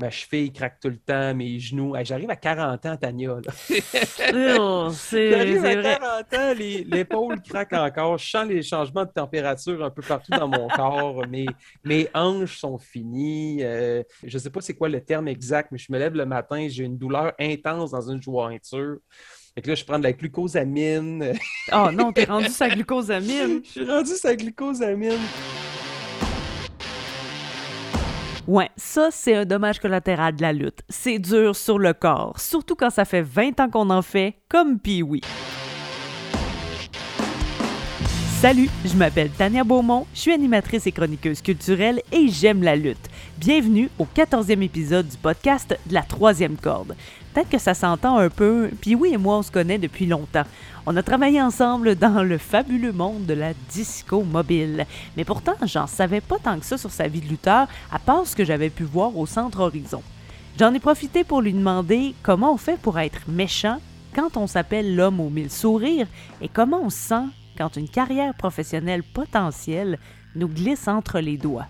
ma cheville craque tout le temps, mes genoux. J'arrive à 40 ans, Tania. Oh, J'arrive à 40 ans, l'épaule craque encore. Je sens les changements de température un peu partout dans mon corps. Mes, mes hanches sont finies. Euh, je ne sais pas c'est quoi le terme exact, mais je me lève le matin, j'ai une douleur intense dans une jointure. Fait que là, je prends de la glucosamine. Oh non, t'es rendu sa glucosamine. Je suis rendu sa glucosamine. Ouais, ça, c'est un dommage collatéral de la lutte. C'est dur sur le corps, surtout quand ça fait 20 ans qu'on en fait, comme Pee-Wee. Salut, je m'appelle Tania Beaumont, je suis animatrice et chroniqueuse culturelle et j'aime la lutte. Bienvenue au 14e épisode du podcast de la troisième corde. Peut-être que ça s'entend un peu, puis oui et moi on se connaît depuis longtemps. On a travaillé ensemble dans le fabuleux monde de la disco mobile. Mais pourtant, j'en savais pas tant que ça sur sa vie de lutteur, à part ce que j'avais pu voir au Centre Horizon. J'en ai profité pour lui demander comment on fait pour être méchant quand on s'appelle l'homme aux mille sourires et comment on se sent quand une carrière professionnelle potentielle nous glisse entre les doigts.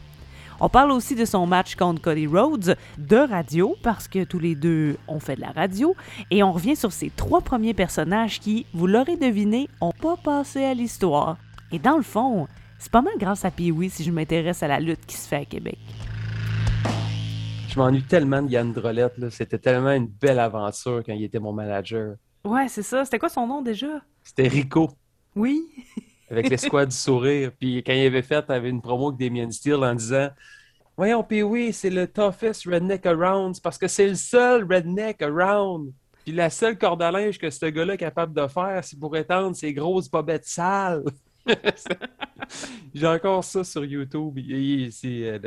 On parle aussi de son match contre Cody Rhodes, de radio, parce que tous les deux ont fait de la radio, et on revient sur ces trois premiers personnages qui, vous l'aurez deviné, n'ont pas passé à l'histoire. Et dans le fond, c'est pas mal grâce à Pee-Wee si je m'intéresse à la lutte qui se fait à Québec. Je m'ennuie tellement de Yann Drolette, c'était tellement une belle aventure quand il était mon manager. Ouais, c'est ça. C'était quoi son nom déjà? C'était Rico. Oui. Avec l'escouade du sourire. Puis quand il avait fait, il avait une promo avec Damien Steele en disant Voyons, puis oui, c'est le toughest redneck around, parce que c'est le seul redneck around. Puis la seule corde à linge que ce gars-là est capable de faire, c'est pour étendre ses grosses bobettes sales. J'ai encore ça sur YouTube. Euh,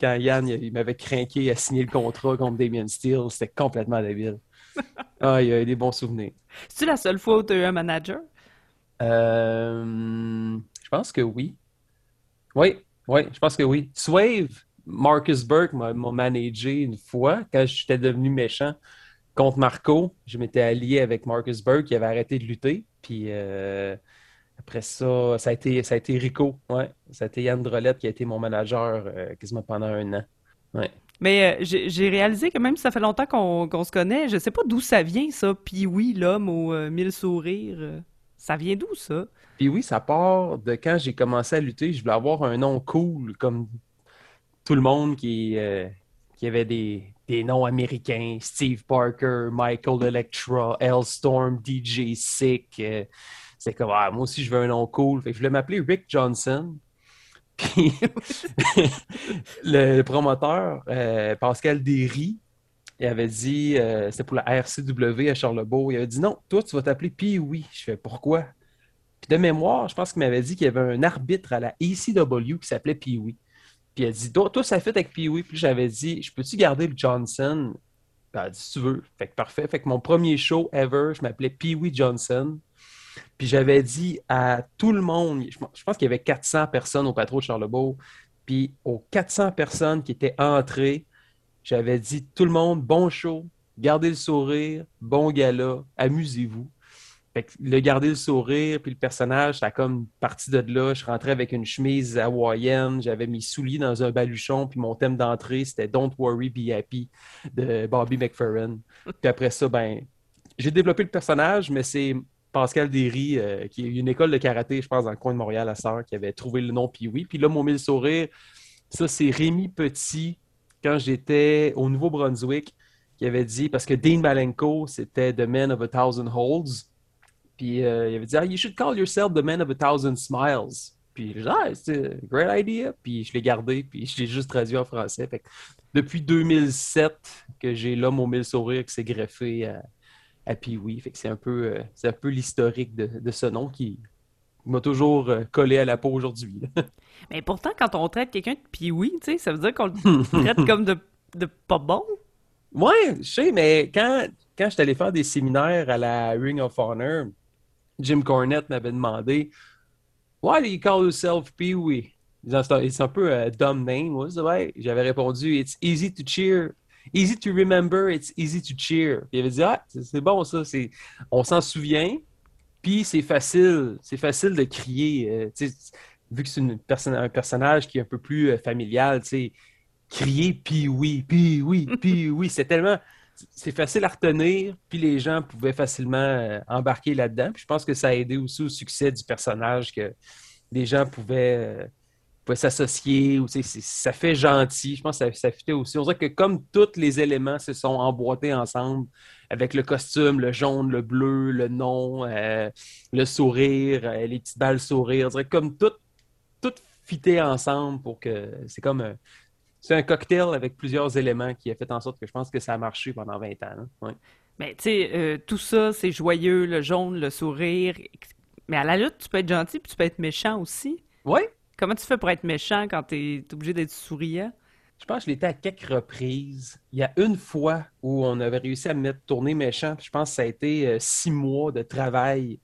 quand Yann il, m'avait craqué à signer le contrat contre Damien Steele, c'était complètement débile. Ah, il y a des bons souvenirs. C'est-tu la seule fois où tu as eu un manager? Euh, je pense que oui. Oui, oui, je pense que oui. Swave, Marcus Burke m'a managé une fois quand j'étais devenu méchant contre Marco. Je m'étais allié avec Marcus Burke qui avait arrêté de lutter. Puis euh, après ça, ça a, été, ça a été Rico. Ouais. Ça a été Yann Drolette qui a été mon manager euh, quasiment pendant un an. Ouais. Mais j'ai réalisé que même si ça fait longtemps qu'on se connaît, je sais pas d'où ça vient, ça. Puis oui, l'homme aux mille sourires. Ça vient d'où, ça? Puis oui, ça part de quand j'ai commencé à lutter. Je voulais avoir un nom cool, comme tout le monde qui, euh, avait des, noms américains. Steve Parker, Michael Electra, Storm, DJ Sick. Euh, c'est comme, ah, moi aussi, je veux un nom cool. Je voulais m'appeler Rick Johnson. Puis le, promoteur, euh, Pascal Derry, il avait dit, euh, c'était pour la RCW à Charlebourg, il avait dit non, toi, tu vas t'appeler Pee-Wee. Je fais pourquoi? Puis de mémoire, je pense qu'il m'avait dit qu'il y avait un arbitre à la ECW qui s'appelait Pee-Wee. Puis il a dit, toi, ça fait avec Pee-Wee. Puis j'avais dit, je peux-tu garder le Johnson? Ben, elle dit, si tu veux. Fait que parfait. Fait que mon premier show ever, je m'appelais Pee-Wee Johnson. Puis j'avais dit à tout le monde, je pense qu'il y avait 400 personnes au patron de Charlebourg. Puis aux 400 personnes qui étaient entrées, j'avais dit tout le monde, bon show, gardez le sourire, bon gala, amusez-vous. Le garder le sourire, puis le personnage, ça a comme parti de là. Je rentrais avec une chemise hawaïenne, j'avais mes souliers dans un baluchon, puis mon thème d'entrée, c'était Don't Worry, Be Happy de Bobby McFerrin. Puis après ça, ben, j'ai développé le personnage, mais c'est Pascal Derry, euh, qui est une école de karaté, je pense, dans le coin de Montréal à Sœur, qui avait trouvé le nom Puis oui. Puis là, mon mille sourire, ça, c'est Rémi Petit, quand j'étais au Nouveau-Brunswick, qui avait dit, parce que Dean Malenko, c'était The Man of a Thousand Holds. Puis euh, il avait dit, ah, You should call yourself The Man of a Thousand Smiles. Puis j'ai dit, ah, c'est great idea. Puis je l'ai gardé, puis je l'ai juste traduit en français. depuis 2007 que j'ai l'homme aux mille sourires qui s'est greffé à, à Pee-Wee. Fait que c'est un peu, euh, peu l'historique de, de, ce nom qui, m'a toujours euh, collé à la peau aujourd'hui. Mais pourtant, quand on traite quelqu'un de pioui, tu sais, ça veut dire qu'on le traite comme de, de, pas bon? Oui, je sais, mais quand, quand je suis allé faire des séminaires à la Ring of Honor, Jim Cornette m'avait demandé Why do you call yourself Pee-wee? C'est un peu un dumb name. Ouais. J'avais répondu It's easy to cheer. Easy to remember, it's easy to cheer. il avait dit Ah, c'est bon ça. On s'en souvient, puis c'est facile, c'est facile de crier. Euh, vu que c'est un personnage qui est un peu plus euh, familial, crier puis oui, puis oui, puis oui. C'est tellement. C'est facile à retenir, puis les gens pouvaient facilement euh, embarquer là-dedans. Je pense que ça a aidé aussi au succès du personnage que les gens pouvaient, euh, s'associer, ou ça fait gentil. Je pense que ça, ça fitait aussi. On dirait que comme tous les éléments se sont emboîtés ensemble, avec le costume, le jaune, le bleu, le nom, euh, le sourire, les petites balles sourire, on dirait comme tout, tout fité ensemble pour que c'est comme un, c'est un cocktail avec plusieurs éléments qui a fait en sorte que je pense que ça a marché pendant 20 ans. Ouais. Mais tu sais, euh, tout ça, c'est joyeux, le jaune, le sourire. Mais à la lutte, tu peux être gentil puis tu peux être méchant aussi. Oui. Comment tu fais pour être méchant quand tu es obligé d'être souriant? Je pense que je l'étais à quelques reprises. Il y a une fois où on avait réussi à me mettre tourner méchant. Je pense que ça a été euh, six mois de travail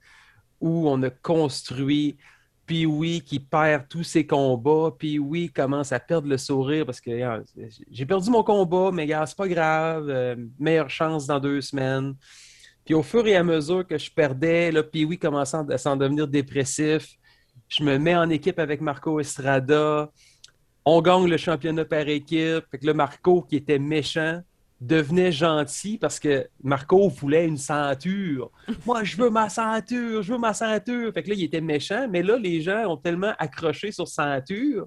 où on a construit puis oui, qui perd tous ses combats. Puis oui, commence à perdre le sourire parce que hein, j'ai perdu mon combat, mais c'est pas grave. Euh, meilleure chance dans deux semaines. Puis au fur et à mesure que je perdais, là, puis oui, commençant à s'en devenir dépressif, je me mets en équipe avec Marco Estrada. On gagne le championnat par équipe. Fait que le Marco, qui était méchant, devenait gentil parce que Marco voulait une ceinture. Moi, je veux ma ceinture, je veux ma ceinture. Fait que là, il était méchant, mais là, les gens ont tellement accroché sur ceinture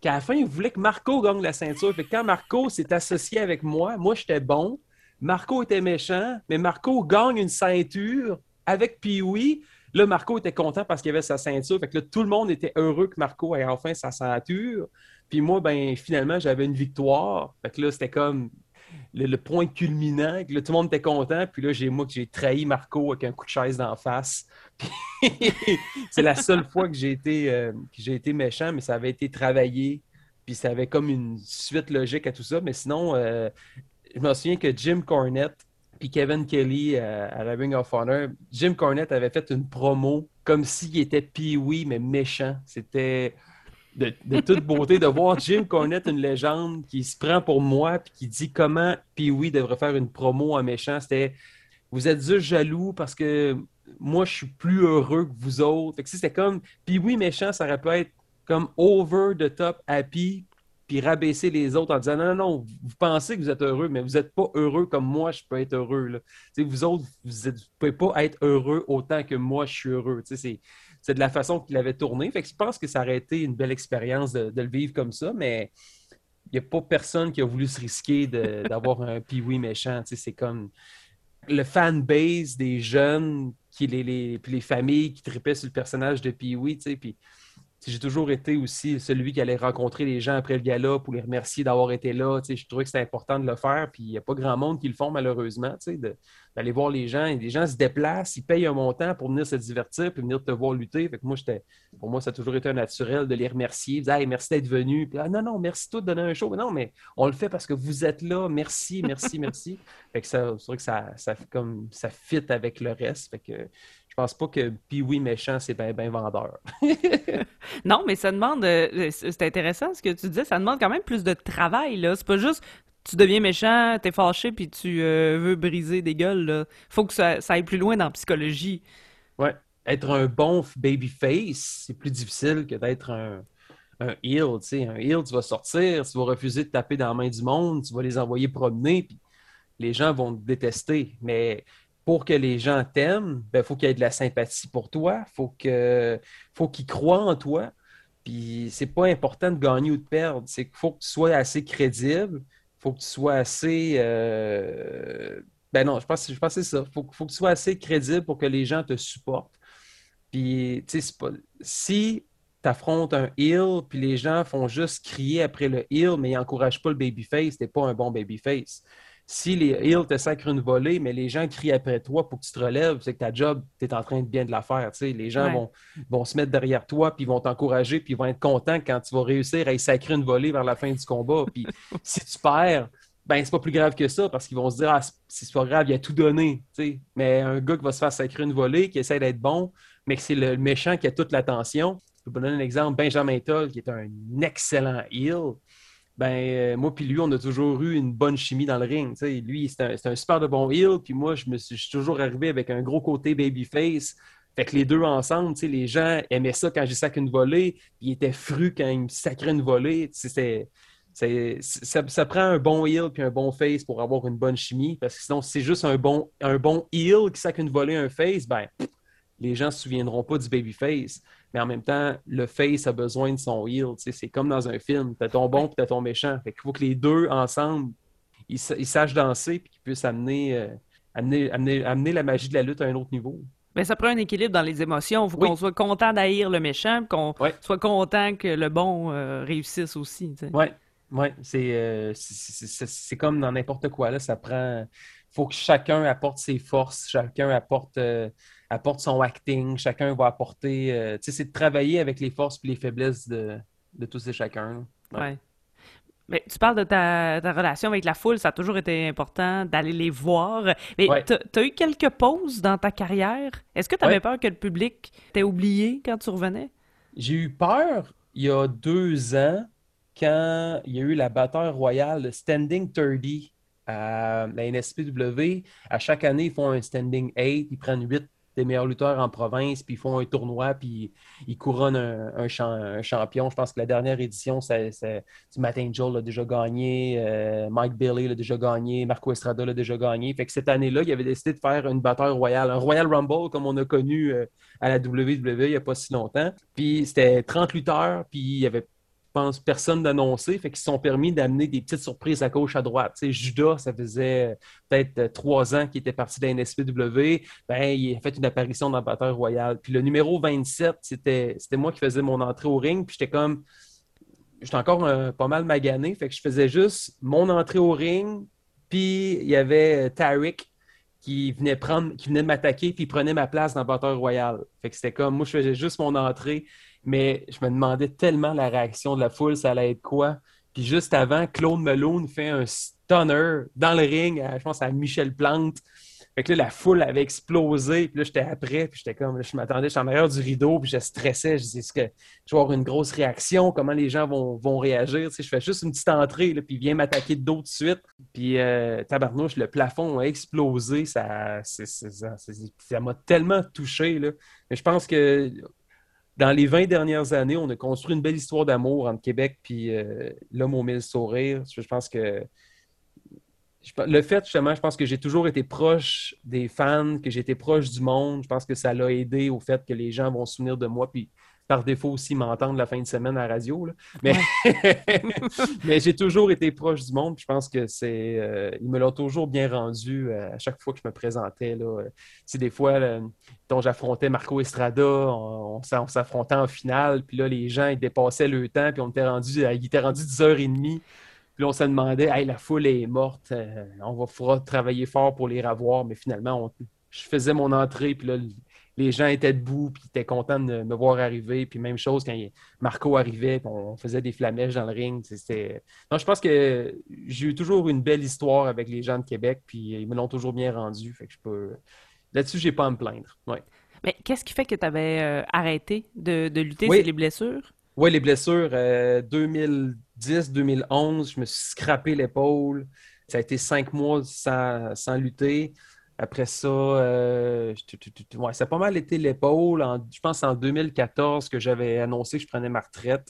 qu'à la fin, ils voulaient que Marco gagne la ceinture. Fait que quand Marco s'est associé avec moi, moi, j'étais bon. Marco était méchant, mais Marco gagne une ceinture avec Pee-Wee. Là, Marco était content parce qu'il avait sa ceinture. Fait tout le monde était heureux que Marco ait enfin sa ceinture. Puis moi, ben finalement, j'avais une victoire. Fait que là, c'était comme le, point culminant, tout le monde était content, puis là, j'ai moi que j'ai trahi Marco avec un coup de chaise d'en face. c'est la seule fois que j'ai été, euh, été méchant, mais ça avait été travaillé, puis ça avait comme une suite logique à tout ça. Mais sinon, euh, je me souviens que Jim Cornette puis Kevin Kelly euh, à la Ring of Honor, Jim Cornette avait fait une promo comme s'il était Pee-Wee, mais méchant. C'était de, toute beauté de voir Jim Cornette, une légende, qui se prend pour moi puis qui dit comment Pee-Wee devrait faire une promo en méchant. C'était Vous êtes juste jaloux parce que moi, je suis plus heureux que vous autres. C'était comme Pee-Wee méchant, ça aurait pu être comme over the top happy puis rabaisser les autres en disant non, non, non, vous pensez que vous êtes heureux, mais vous n'êtes pas heureux comme moi, je peux être heureux. Là. Vous autres, vous ne pouvez pas être heureux autant que moi, je suis heureux. C'est de la façon qu'il avait tourné. Fait que je pense que ça aurait été une belle expérience de, le vivre comme ça, mais il n'y a pas personne qui a voulu se risquer d'avoir un Pee-Wee méchant. C'est comme le fanbase des jeunes, qui, les, les, les familles qui tripaient sur le personnage de Pee-Wee. Puis j'ai toujours été aussi celui qui allait rencontrer les gens après le gala pour les remercier d'avoir été là. Je trouvais que c'était important de le faire, puis il n'y a pas grand monde qui le font malheureusement, d'aller voir les gens. les gens se déplacent, ils payent un montant pour venir se divertir, puis venir te voir lutter. Fait que moi, pour moi, ça a toujours été un naturel de les remercier. Dire, merci d'être venu. Puis, ah, non, non, merci tout de donner un show. Mais non, mais on le fait parce que vous êtes là. Merci, merci, merci. Fait que ça, c'est vrai que ça, ça, comme, ça fit avec le reste. Fait que pense pas que puis oui méchant, c'est bien ben vendeur. non, mais ça demande. Euh, c'est intéressant ce que tu disais. Ça demande quand même plus de travail. là. C'est pas juste tu deviens méchant, t'es fâché, puis tu euh, veux briser des gueules. Là. Faut que ça, aille plus loin dans la psychologie. Ouais. Être un bon babyface, c'est plus difficile que d'être un, un heel. Un heel, tu vas sortir, tu vas refuser de taper dans la main du monde, tu vas les envoyer promener, puis les gens vont te détester. Mais pour que les gens t'aiment, il ben, faut qu'il y ait de la sympathie pour toi, faut faut qu'ils croient en toi. Puis c'est pas important de gagner ou de perdre, c'est qu'il faut que tu sois assez crédible, il faut que tu sois assez. Euh, ben non, je pense, je pense c'est ça. Il faut, que tu sois assez crédible pour que les gens te supportent. Puis, tu sais, si tu affrontes un heel, puis les gens font juste crier après le heel, mais ils n'encouragent pas le babyface, t'es pas un bon babyface si les Hills te sacrent une volée, mais les gens crient après toi pour que tu te relèves, c'est que ta job, tu es en train de bien de la faire. Les gens vont, vont se mettre derrière toi, puis vont t'encourager, puis ils vont être contents quand tu vas réussir à y sacrer une volée vers la fin du combat. Puis si tu perds, ben c'est pas plus grave que ça parce qu'ils vont se dire ah, c'est pas grave, il a tout donné. Mais un gars qui va se faire sacrer une volée, qui essaie d'être bon, mais que c'est le méchant qui a toute l'attention. Je peux vous donner un exemple, Benjamin Toll, qui est un excellent heel ben euh, moi puis lui, on a toujours eu une bonne chimie dans le ring. Lui, c'est un, super de bon heel, puis moi, je me suis, toujours arrivé avec un gros côté babyface. Fait que les deux ensemble, les gens aimaient ça quand j'ai sacré une volée, puis ils étaient frus quand ils me sacraient une volée. Ça, ça, prend un bon heel puis un bon face pour avoir une bonne chimie. Parce que sinon, si c'est juste un bon, un bon heel qui sac une volée un face, ben, les gens ne se souviendront pas du babyface. Mais en même temps, le face a besoin de son heel. C'est comme dans un film. Tu as ton bon et tu as ton méchant. Fait qu'il faut que les deux ensemble, ils, sachent danser et qu'ils puissent amener, euh, amener, amener, amener la magie de la lutte à un autre niveau. Mais ça prend un équilibre dans les émotions. Il faut qu'on soit content d'haïr le méchant, qu'on soit content que le bon euh, réussisse aussi. Oui, ouais. Euh, c'est comme dans n'importe quoi. Là. Ça prend. faut que chacun apporte ses forces, chacun apporte, euh, apporte son acting, chacun va apporter. c'est de travailler avec les forces et les faiblesses de, de tous et chacun. Oui. Mais tu parles de ta, relation avec la foule, ça a toujours été important d'aller les voir. Mais tu as, eu quelques pauses dans ta carrière? Est-ce que tu avais peur que le public t'ait oublié quand tu revenais? J'ai eu peur il y a deux ans quand il y a eu la bataille royale, le Standing 30 à la NSPW. À chaque année, ils font un Standing 8, ils prennent huit des meilleurs lutteurs en province, puis ils font un tournoi, puis ils couronnent un, champion. Je pense que la dernière édition, c'est Matt Angel l'a déjà gagné, euh, Mike Bailey l'a déjà gagné, Marco Estrada l'a déjà gagné. Fait que cette année-là, il avait décidé de faire une bataille royale, un Royal Rumble comme on a connu euh, à la WWE il n'y a pas si longtemps. Puis c'était 30 lutteurs, puis il y avait personne d'annoncer. Fait qu'ils se sont permis d'amener des petites surprises à gauche, à droite. Tu sais, Judas, ça faisait peut-être trois ans qu'il était parti de la NSPW. Ben, il a fait une apparition dans la bataille royale. Puis le numéro 27, c'était moi qui faisais mon entrée au ring. Puis j'étais comme. J'étais encore euh, pas mal magané. Fait que je faisais juste mon entrée au ring. Puis il y avait Tariq qui venait prendre, m'attaquer, puis prenait ma place dans la bataille royale. Fait que c'était comme, moi, je faisais juste mon entrée mais je me demandais tellement la réaction de la foule, ça allait être quoi. Puis juste avant, Claude Malone fait un stunner dans le ring, je pense à Michel Plante. Fait que là, la foule avait explosé. Puis là, j'étais après. Puis j'étais comme, je m'attendais, j'étais en arrière du rideau. Puis je stressais. Je disais, est-ce que je vais avoir une grosse réaction? Comment les gens vont, vont réagir? Je fais juste une petite entrée. Là, puis il vient m'attaquer de dos de suite. Puis euh, tabarnouche, le plafond a explosé. Ça m'a tellement touché. Là. Mais je pense que dans les 20 dernières années, on a construit une belle histoire d'amour entre Québec et euh, l'homme aux mille sourires. Je pense que le fait, justement, je pense que j'ai toujours été proche des fans, que j'ai été proche du monde. Je pense que ça l'a aidé au fait que les gens vont se souvenir de moi. Puis par défaut aussi m'entendre la fin de semaine à la radio. Mais, mais j'ai toujours été proche du monde. je pense que c'est. Euh, ils me l'ont toujours bien rendu euh, à chaque fois que je me présentais. Là. C'est des fois, dont j'affrontais Marco Estrada, on, s'affrontait en finale, puis là, les gens ils dépassaient le temps, puis on était rendu, il était rendu 10h30. Puis on se demandait, hey, la foule est morte, euh, on va faudra travailler fort pour les revoir, mais finalement, je faisais mon entrée, puis là, les gens étaient debout, puis étaient contents de me voir arriver. Puis même chose quand Marco arrivait, on faisait des flamèches dans le ring. Non, je pense que j'ai eu toujours une belle histoire avec les gens de Québec, puis ils me l'ont toujours bien rendu. Fait que je peux... Là-dessus, j'ai pas à me plaindre. Ouais. Mais qu'est-ce qui fait que tu avais euh, arrêté de, lutter? C'est les blessures? Oui, les blessures. 2010, euh, 2011, je me suis scrappé l'épaule. Ça a été cinq mois sans, sans lutter. Après ça, euh, ça a pas mal été l'épaule. Je pense en 2014 que j'avais annoncé que je prenais ma retraite.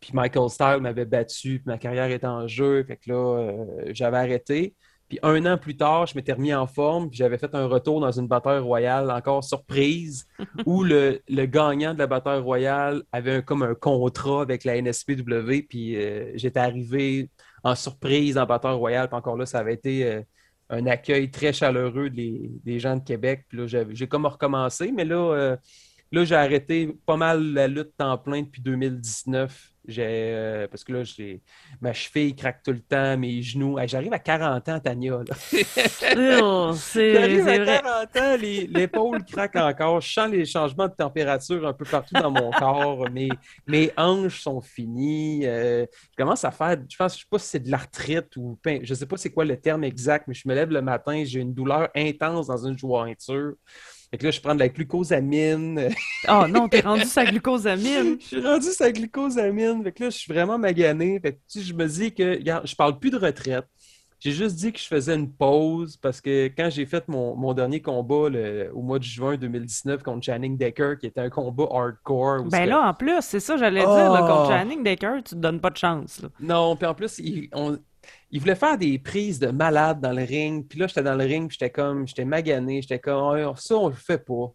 Puis Michael Style m'avait battu, puis ma carrière était en jeu. Fait que là, euh, j'avais arrêté. Puis un an plus tard, je m'étais remis en forme, puis j'avais fait un retour dans une bataille royale, encore surprise, où le, gagnant de la bataille royale avait comme un contrat avec la NSPW, puis euh, j'étais arrivé en surprise en bataille royale, puis encore là, ça avait été un accueil très chaleureux des, gens de Québec. Puis là, j'ai comme recommencé, mais là, euh, là j'ai arrêté pas mal la lutte en plein depuis 2019. Euh, parce que là, j'ai ma cheville craque tout le temps, mes genoux. J'arrive à 40 ans, Tania. Oh, J'arrive à 40 ans, l'épaule craque encore. Je sens les changements de température un peu partout dans mon corps. Mes, mes hanches sont finies. Euh, je commence à faire, je pense, je sais pas si c'est de l'arthrite ou je sais pas c'est quoi le terme exact, mais je me lève le matin, j'ai une douleur intense dans une jointure. Fait que là, je prends de la glucosamine. Oh non, t'es rendu sa glucosamine. je suis rendu sa glucosamine. Fait que là, je suis vraiment magané. Fait que je me dis que, regarde, je parle plus de retraite. J'ai juste dit que je faisais une pause parce que quand j'ai fait mon, dernier combat au mois de juin 2019 contre Channing Decker, qui était un combat hardcore. Ben là, en plus, c'est ça, j'allais dire, contre ah! Channing Decker, tu te donnes pas de chance. Non, puis en plus, il, voulait faire des prises de malade dans le ring. Puis là, j'étais dans le ring, puis j'étais comme, j'étais magané, j'étais comme, ça, on le fait pas.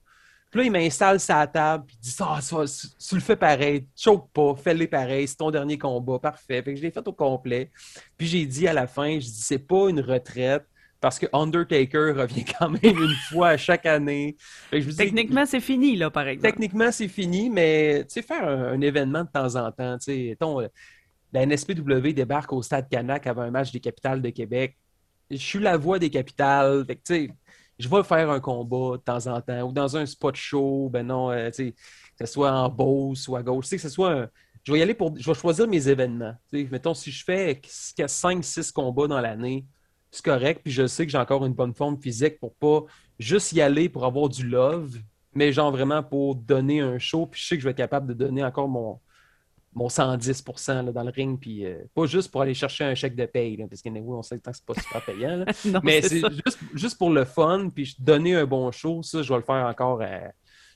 Puis là, il m'installe sa table, puis il dit Ah, ça, tu le fais pareil, choke pas, fais-le pareil, c'est ton dernier combat, parfait. Fait que je l'ai fait au complet. Puis j'ai dit à la fin Je dis C'est pas une retraite, parce que Undertaker revient quand même une fois à chaque année. techniquement, c'est fini, là, par exemple. Techniquement, c'est fini, mais tu sais, faire un, événement de temps en temps, tu sais, euh, la NSPW débarque au Stade Canac avant un match des capitales de Québec. Je suis la voix des capitales. Je vais faire un combat de temps en temps ou dans un spot show, ben non, euh, que ce soit en Beauce ou à gauche, que soit Je vais y aller pour. Je vais choisir mes événements. mettons, si je fais 5-6 combats dans l'année, c'est correct, puis je sais que j'ai encore une bonne forme physique pour pas juste y aller pour avoir du love, mais genre vraiment pour donner un show, puis je sais que je vais être capable de donner encore mon, mon 110% dans le ring, puis euh, pas juste pour aller chercher un chèque de paye, parce on sait que c'est pas super payant. mais c'est juste, pour le fun, puis donner un bon show, ça, je vais le faire encore euh,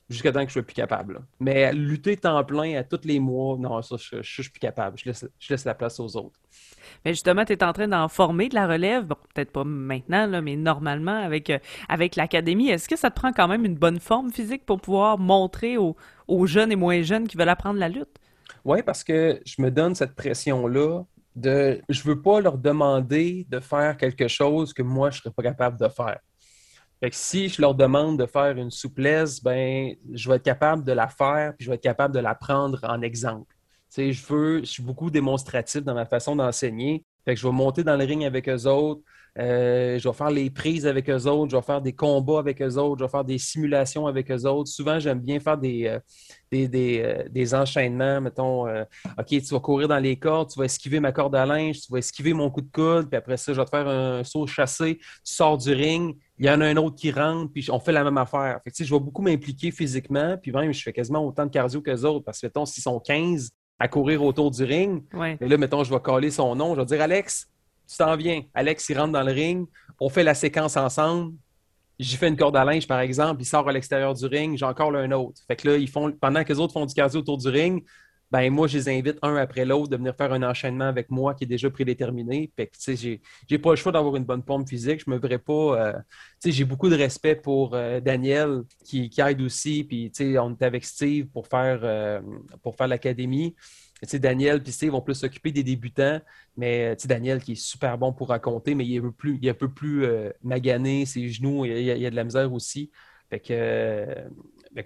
jusqu'à temps que je sois plus capable. Mais lutter temps plein à tous les mois, non, ça, je, je, suis plus capable. Je laisse, je laisse la place aux autres. Mais justement, tu es en train d'en former de la relève, bon, peut-être pas maintenant, là, mais normalement avec, euh, avec l'académie. Est-ce que ça te prend quand même une bonne forme physique pour pouvoir montrer aux, aux jeunes et moins jeunes qui veulent apprendre la lutte? Oui, parce que je me donne cette pression-là de je veux pas leur demander de faire quelque chose que moi je serais pas capable de faire. Si je leur demande de faire une souplesse, ben je vais être capable de la faire, puis je vais être capable de la prendre en exemple. Tu je veux, je suis beaucoup démonstratif dans ma façon d'enseigner. Je vais monter dans le ring avec eux autres, euh, je vais faire les prises avec eux autres, je vais faire des combats avec eux autres, je vais faire des simulations avec eux autres. Souvent, j'aime bien faire des, euh, euh, des, enchaînements. Mettons, OK, tu vas courir dans les cordes, tu vas esquiver ma corde à linge, tu vas esquiver mon coup de coude, puis après ça, je vais te faire un saut chassé, tu sors du ring, il y en a un autre qui rentre, puis on fait la même affaire. Fait je vais beaucoup m'impliquer physiquement, puis même, je fais quasiment autant de cardio que les autres, parce que, mettons, s'ils sont 15 à courir autour du ring, et là, mettons, je vais coller son nom, je vais dire, Alex, tu t'en viens. Alex, il rentre dans le ring. On fait la séquence ensemble. J'ai fait une corde à linge, par exemple. Il sort à l'extérieur du ring. J'ai encore un autre. Fait que là, ils font, pendant que les autres font du cardio autour du ring, ben moi, je les invite un après l'autre de venir faire un enchaînement avec moi qui est déjà prédéterminé. Fait que, tu sais, j'ai pas le choix d'avoir une bonne forme physique. Je me verrais pas... Euh, tu sais, j'ai beaucoup de respect pour euh, Daniel qui, aide aussi. Puis, tu sais, on est avec Steve pour faire, euh, pour faire l'académie. Daniel puis Steve vont plus s'occuper des débutants, mais Daniel qui est super bon pour raconter, mais il est un peu plus, il est un peu plus euh, magané, ses genoux, il y, a, de la misère aussi. Fait que, euh,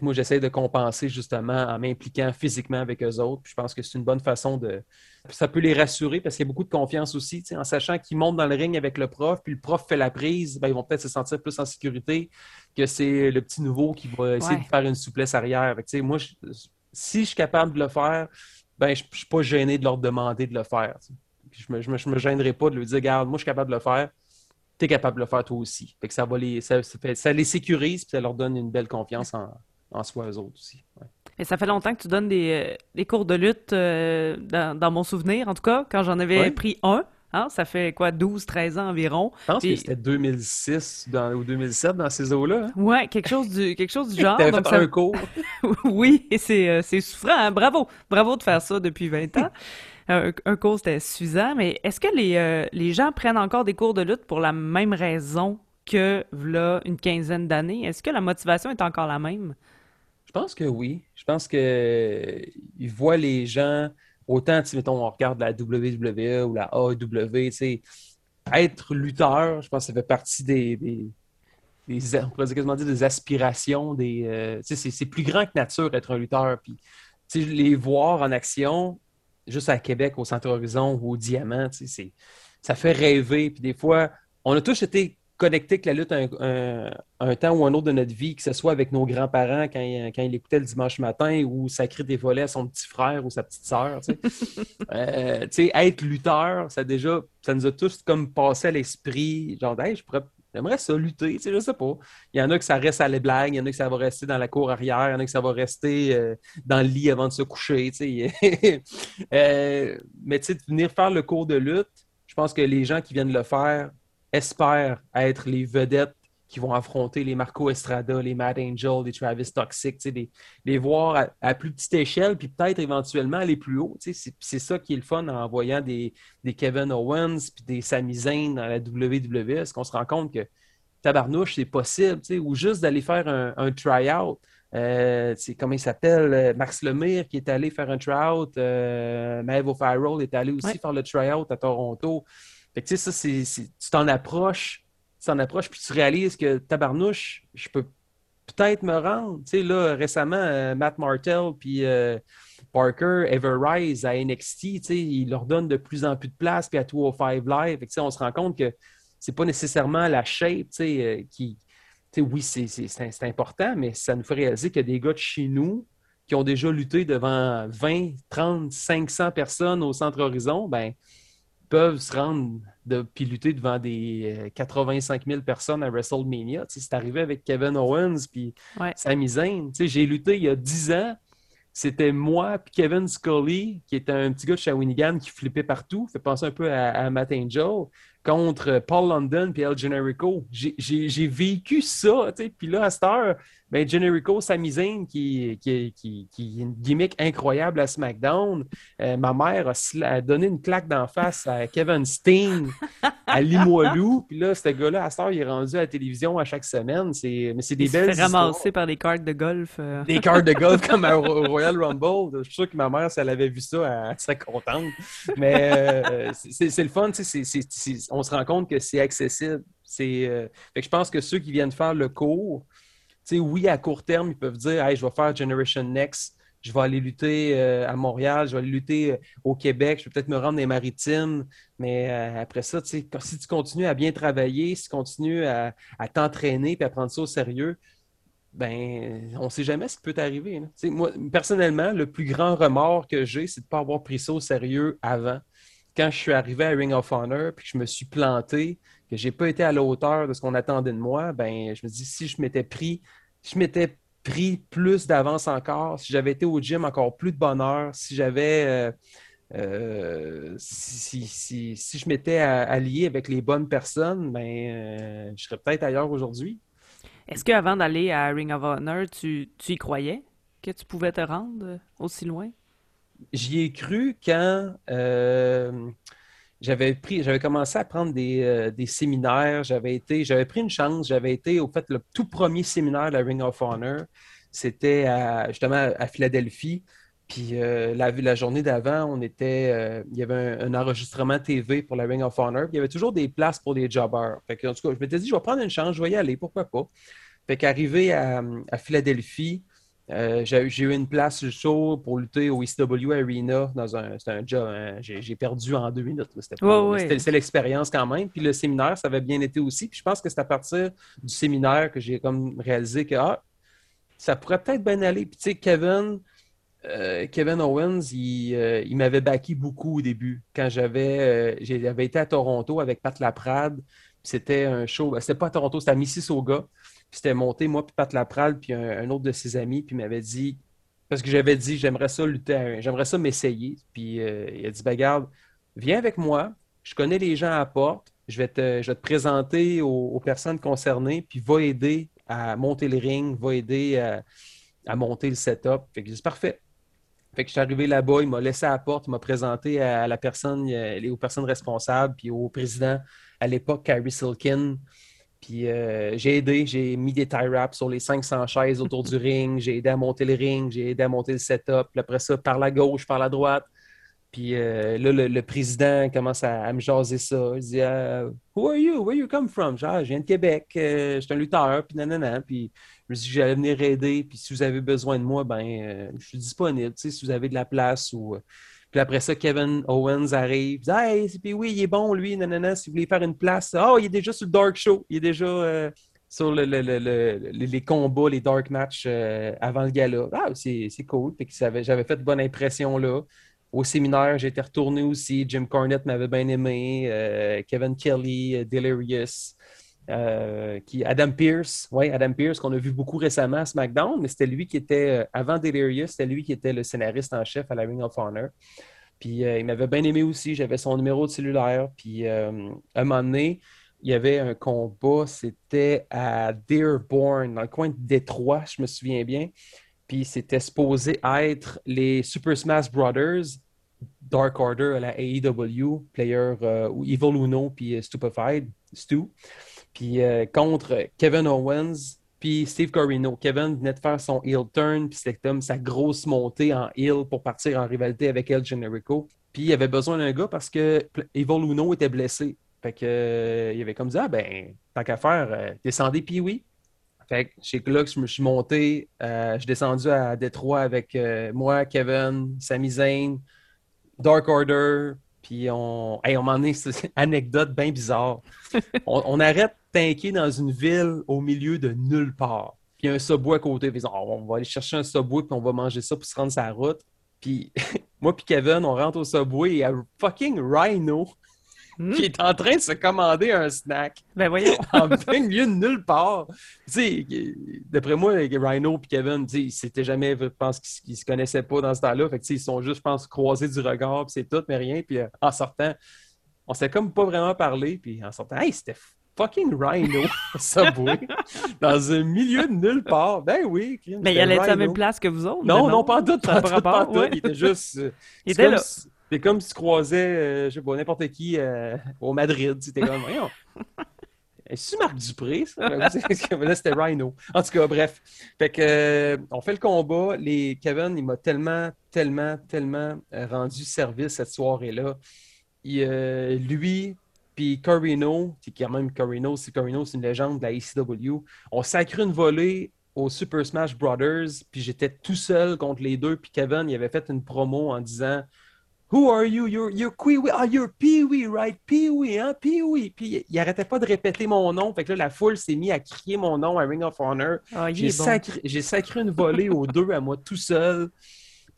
moi, j'essaie de compenser justement en m'impliquant physiquement avec eux autres. je pense que c'est une bonne façon de. Ça peut les rassurer parce qu'il y a beaucoup de confiance aussi, en sachant qu'ils montent dans le ring avec le prof, puis le prof fait la prise, ben, ils vont peut-être se sentir plus en sécurité que c'est le petit nouveau qui va essayer de faire une souplesse arrière. moi, si je suis capable de le faire, ben, je ne suis pas gêné de leur demander de le faire. Je ne me, je me, gênerai pas de lui dire, regarde, moi, je suis capable de le faire, tu es capable de le faire toi aussi. Fait que ça, va les, ça, les sécurise et ça leur donne une belle confiance en, en soi, eux autres aussi. Et ça fait longtemps que tu donnes des, des cours de lutte euh, dans, mon souvenir, en tout cas, quand j'en avais pris un. Hein, ça fait quoi, 12, 13 ans environ? Je pense que c'était 2006 ou 2007 dans ces eaux-là. Hein? Ouais, quelque chose du, quelque chose du genre. Tu fait un cours. oui, et c'est, euh, souffrant. Hein? Bravo. Bravo de faire ça depuis 20 ans. un, cours, c'était suffisant. Mais est-ce que les, euh, les gens prennent encore des cours de lutte pour la même raison que là, une quinzaine d'années? Est-ce que la motivation est encore la même? Je pense que oui. Je pense qu'ils voient les gens autant, mettons, on regarde la WWE ou la AEW, être lutteur, je pense que ça fait partie des, on pourrait quasiment des aspirations, des, euh, c'est plus grand que nature être un lutteur. Puis, les voir en action, juste à Québec, au Centre Horizon ou au Diamant, ça fait rêver. Puis des fois, on a tous été connecté avec la lutte un, un, temps ou un autre de notre vie, que ce soit avec nos grands-parents quand, quand ils écoutaient le dimanche matin ou sacrer des volets à son petit frère ou sa petite sœur. euh, être lutteur, ça déjà, ça nous a tous comme passé à l'esprit, genre, hey, je pourrais J'aimerais ça lutter, tu sais, je sais pas. Il y en a que ça reste à les blagues, il y en a que ça va rester dans la cour arrière, il y en a que ça va rester euh, dans le lit avant de se coucher, tu sais. euh, mais tu sais, venir faire le cours de lutte, Je pense que les gens qui viennent le faire espèrent être les vedettes qui vont affronter les Marco Estrada, les Mad Angel, les Travis Toxic, les, les voir à, plus petite échelle, puis peut-être éventuellement aller plus haut. C'est ça qui est le fun en voyant des, des Kevin Owens puis des Sami Zayn dans la WWE. Est-ce qu'on se rend compte que tabarnouche, c'est possible, ou juste d'aller faire un, un try-out. Euh, comment il s'appelle? Euh, Max Lemire qui est allé faire un try-out. Euh, Maeve O'Farrell est allé aussi faire le try-out à Toronto. Fait que, ça, c'est, tu t'en approches, tu t'en approches, puis tu réalises que tabarnouche, je peux peut-être me rendre. Tu sais, là, récemment, euh, Matt Martell puis Parker, Everrise à NXT, tu sais, ils leur donnent de plus en plus de place, puis à 205 Live. Fait que, on se rend compte que c'est pas nécessairement la shape qui, oui, c'est important, mais ça nous fait réaliser qu'il y a des gars de chez nous qui ont déjà lutté devant 20, 30, 500 personnes au Centre Horizon, ben, peuvent se rendre de, puis lutter devant des 85 euh, 000 personnes à WrestleMania. C'est arrivé avec Kevin Owens puis Sami Zayn. J'ai lutté il y a 10 ans. C'était moi puis Kevin Scully, qui était un petit gars de Shawinigan qui flippait partout. Fait penser un peu à, à Matt Angel contre Paul London et El Generico. J'ai vécu ça, tu sais. Puis là, à cette heure, ben, Generico Samizane, qui, qui, qui, qui est une gimmick incroyable à SmackDown. Euh, ma mère a, donné une claque d'en face à Kevin Steen à Limoilou. Puis là, ce gars-là, à heure, il est rendu à la télévision à chaque semaine. Mais c'est des il belles. Se fait ramasser par des cartes de golf. Euh. Des cartes de golf comme à Royal Rumble. Je suis sûr que ma mère, si elle avait vu ça, elle serait contente. Mais euh, c'est le fun, tu sais. On se rend compte que c'est accessible. Fait que je pense que ceux qui viennent faire le cours, oui, à court terme, ils peuvent dire je vais faire Generation Next, je vais aller lutter euh, à Montréal, je vais aller lutter euh, au Québec, je vais peut-être me rendre dans maritimes. Mais euh, après ça, si tu continues à bien travailler, si tu continues à, t'entraîner et à prendre ça au sérieux, ben, on ne sait jamais ce qui peut t'arriver. Moi, personnellement, le plus grand remords que j'ai, c'est de ne pas avoir pris ça au sérieux avant. Quand je suis arrivé à Ring of Honor puis que je me suis planté, que je n'ai pas été à la hauteur de ce qu'on attendait de moi, ben, je me dis si je m'étais pris je m'étais pris plus d'avance encore, si j'avais été au gym encore plus de bonheur, si j'avais. Euh, euh, si, je m'étais allié avec les bonnes personnes, ben, euh, je serais peut-être ailleurs aujourd'hui. Est-ce qu'avant d'aller à Ring of Honor, tu, tu, y croyais que tu pouvais te rendre aussi loin? J'y ai cru quand j'avais commencé à prendre des, euh, séminaires, j'avais pris une chance, j'avais été, au fait, le tout premier séminaire de la Ring of Honor, c'était justement à Philadelphie. Puis euh, la, journée d'avant, on était, euh, il y avait un, enregistrement TV pour la Ring of Honor. Puis il y avait toujours des places pour des jobbers. Fait que, en tout cas, je m'étais dit, je vais prendre une chance, je vais y aller, pourquoi pas. Fait qu'arrivé à Philadelphie, euh, j'ai eu une place chaud pour lutter au ECW Arena dans un, un job. Hein. j'ai perdu en deux minutes. C'était l'expérience quand même. Puis le séminaire, ça avait bien été aussi. Puis je pense que c'est à partir du séminaire que j'ai comme réalisé que ah, ça pourrait peut-être bien aller. Puis tu sais, Kevin, euh, Kevin Owens, euh, il, m'avait backé beaucoup au début. Quand j'avais j'avais été à Toronto avec Pat Laprade, c'était un show. Ben, c'était pas à Toronto, c'était à Mississauga. Puis c'était monté, moi, puis Pat Laprade, puis un, autre de ses amis, puis m'avait dit, parce que j'avais dit, j'aimerais ça lutter, j'aimerais ça m'essayer. Puis euh, il a dit, ben, garde, viens avec moi, je connais les gens à la porte, je vais te, je te présenter aux, personnes concernées, puis va aider à monter le ring, va aider à, monter le setup. Fait que c'est parfait. Fait que je suis arrivé là-bas, il m'a laissé à la porte, il m'a présenté à la personne, aux personnes responsables, puis au président à l'époque, Carrie Silkin. Puis euh, j'ai aidé, j'ai mis des tie wraps sur les 500 chaises autour du ring, j'ai aidé à monter le ring, j'ai aidé à monter le setup. Puis après ça, par la gauche, par la droite. Puis euh, là, le, président commence à, me jaser ça. Il dit euh, Who are you? Where you come from? Genre, je viens de Québec, je suis un lutteur, puis nanana. Puis je me suis dit j'allais venir aider. Puis si vous avez besoin de moi, ben je suis disponible. Si vous avez de la place ou puis après ça, Kevin Owens arrive. hey, puis oui, il est bon, lui, nanana, si vous voulez faire une place. Oh, il est déjà sur le Dark Show. Il est déjà euh, sur le, les combats, les Dark Match euh, avant le gala. Ah, c'est cool. J'avais fait de bonne impression là. Au séminaire, j'étais retourné aussi. Jim Cornette m'avait bien aimé. Euh, Kevin Kelly, Delirious. Qui, Adam Pierce, oui, Adam Pierce, qu'on a vu beaucoup récemment à SmackDown, mais c'était lui qui était, avant Delirious, c'était lui qui était le scénariste en chef à la Ring of Honor. Puis il m'avait bien aimé aussi. J'avais son numéro de cellulaire. Puis à un moment donné, il y avait un combat, c'était à Dearborn, dans le coin de Détroit, je me souviens bien. Puis c'était supposé être les Super Smash Brothers, Dark Order à la AEW, player euh, Evil Uno, puis euh, Stupefied, Stu. Puis euh, contre Kevin Owens, puis Steve Corino. Kevin venait de faire son heel turn, puis c'était comme sa grosse montée en heel pour partir en rivalité avec El Generico. Puis il avait besoin d'un gars parce que Evil Uno était blessé. Fait que, euh, il avait comme dit, ah ben, tant qu'à faire, euh, descendez puis oui. Fait que chez Clux, je me suis monté, euh, je suis descendu à Détroit avec moi, Kevin, Sami Zayn, Dark Order, puis on. Hey, on m'en est une anecdote bien bizarre. on, arrête tanker dans une ville au milieu de nulle part. Puis il y a un subway à côté. Puis, on va aller chercher un subway, puis on va manger ça pour se rendre sa route. Puis moi, puis Kevin, on rentre au subway et il y a fucking Rhino Hmm? qui est en train de se commander un snack. Ben voyons. en plein milieu de nulle part. Tu sais, d'après moi, Rhino et Kevin, tu c'était jamais, je pense qu'ils se connaissaient pas dans ce temps-là. Fait que, ils sont juste, je pense, croisés du regard, puis c'est tout, mais rien. Puis euh, en sortant, on s'est comme pas vraiment parlé. Puis en sortant, hey, c'était fucking Rhino, Subway, dans un milieu de nulle part. Ben oui. Mais il allait être à la même place que vous autres? Non, non, pas en doute, pas, pas, pas, pas, Il était juste. Euh, il était là. C'est comme si tu croisais, euh, je sais pas, n'importe qui euh, au Madrid. C'était comme, voyons. C'est Marc Dupré, ça? là, c'était Rhino. En tout cas, bref. Fait que, euh, on fait le combat. Les... Kevin, il m'a tellement, tellement, tellement rendu service cette soirée-là. lui, puis Corino, c'est quand même Corino, c'est Corino, c'est une légende de la ECW. On sacré une volée au Super Smash Brothers, puis j'étais tout seul contre les deux. Puis Kevin, il avait fait une promo en disant Who are you? You're, you're Pee-wee. Ah, you're Pee-wee, right? Pee-wee, hein? Pee-wee. Puis il arrêtait pas de répéter mon nom. Fait que là, la foule s'est mise à crier mon nom à Ring of Honor. Ah, j'ai, sacré, une volée aux deux à moi tout seul.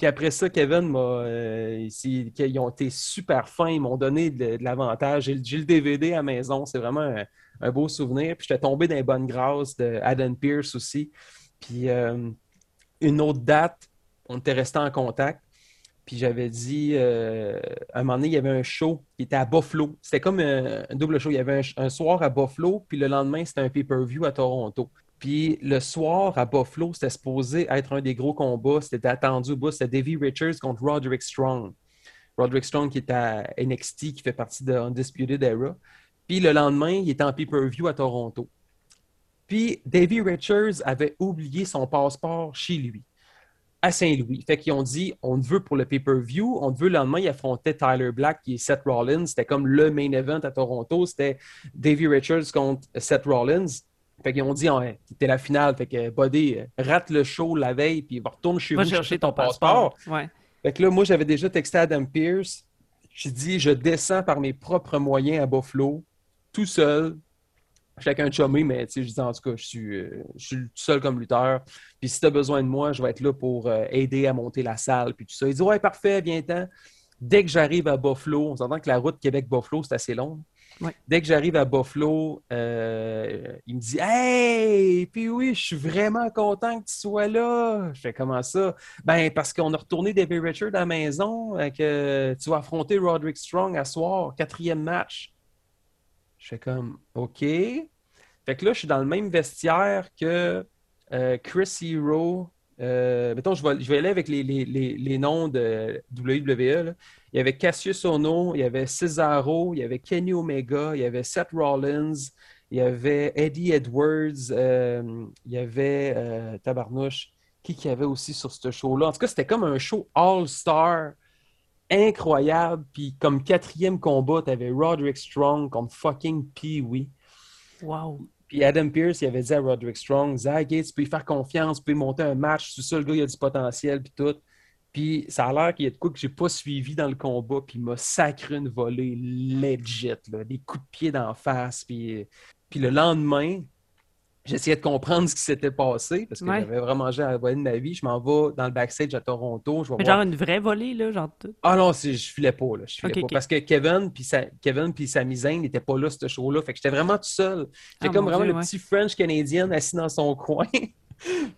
Puis après ça, Kevin m'a. Euh, ils ont été super fins. Ils m'ont donné de, l'avantage. J'ai, le DVD à la maison. C'est vraiment un, beau souvenir. Puis j'étais tombé dans les bonnes grâces de Adam Pierce aussi. Puis euh, une autre date, on était resté en contact. Puis j'avais dit, euh, à un moment donné, il y avait un show qui était à Buffalo. C'était comme un, double show. Il y avait un, soir à Buffalo, puis le lendemain, c'était un pay-per-view à Toronto. Puis le soir à Buffalo, c'était supposé être un des gros combats. C'était attendu au bout. C'était Davey Richards contre Roderick Strong. Roderick Strong qui est à NXT, qui fait partie de Undisputed Era. Puis le lendemain, il était en pay-per-view à Toronto. Puis Davey Richards avait oublié son passeport chez lui à Saint-Louis. Fait qu'ils ont dit, on veut pour le pay-per-view, on veut le lendemain, il affrontait Tyler Black qui est Seth Rollins. C'était comme le main event à Toronto. C'était Davey Richards contre Seth Rollins. Fait qu'ils ont dit, c'était la finale. Fait que Buddy rate le show la veille, puis retourne chez Va vous chercher ton passeport. Ouais. Fait que là, moi, j'avais déjà texté Adam Pierce. J'ai dit, je descends par mes propres moyens à Buffalo, tout seul, chacun chumé, mais je dis en tout cas, je suis, euh, je suis seul comme lutteur. Puis si tu as besoin de moi, je vais être là pour euh, aider à monter la salle. Puis tout ça. Il dit Ouais, parfait, viens-t'en. Dès que j'arrive à Buffalo, on s'entend que la route Québec-Buffalo, c'est assez long. Dès que j'arrive à Buffalo, euh, il me dit Hey, puis oui, je suis vraiment content que tu sois là. Je fais comment ça? Ben, parce qu'on a retourné David Richard à la maison, que tu vas affronter Roderick Strong à soir, quatrième match. Je fais comme OK. Fait que là, je suis dans le même vestiaire que euh, Chris Hero. Euh, mettons, je vais, je aller avec les, noms de WWE. Il y avait Cassius Ono, il y avait Cesaro, il y avait Kenny Omega, il y avait Seth Rollins, il y avait Eddie Edwards, euh, il y avait Tabarnouche. Qui qu'il y avait aussi sur ce show-là? En tout cas, c'était comme un show all-star incroyable. Puis comme quatrième combat, tu avais Roderick Strong contre fucking Pee-Wee. Wow. Puis Adam Pierce, il avait dit à Roderick Strong, Zach Gates, tu peux lui faire confiance, tu peux monter un match, tout ça, le gars, il a du potentiel, puis tout. Puis ça a l'air qu'il y a de quoi que j'ai pas suivi dans le combat, puis il m'a sacré une volée legit, là, des coups de pied d'en face. Puis, puis le lendemain, J'essayais de comprendre ce qui s'était passé parce que j'avais vraiment mangé à la volée de ma vie. Je m'en vais dans le backstage à Toronto. Je Mais genre une vraie volée, là, genre tout? Ah non, je filais pas, là. Je filais pas. Parce que Kevin puis sa... Kevin puis Sami Zayn n'étaient pas là, ce show-là. Fait que j'étais vraiment tout seul. J'étais ah, comme vraiment le petit French canadien assis dans son coin.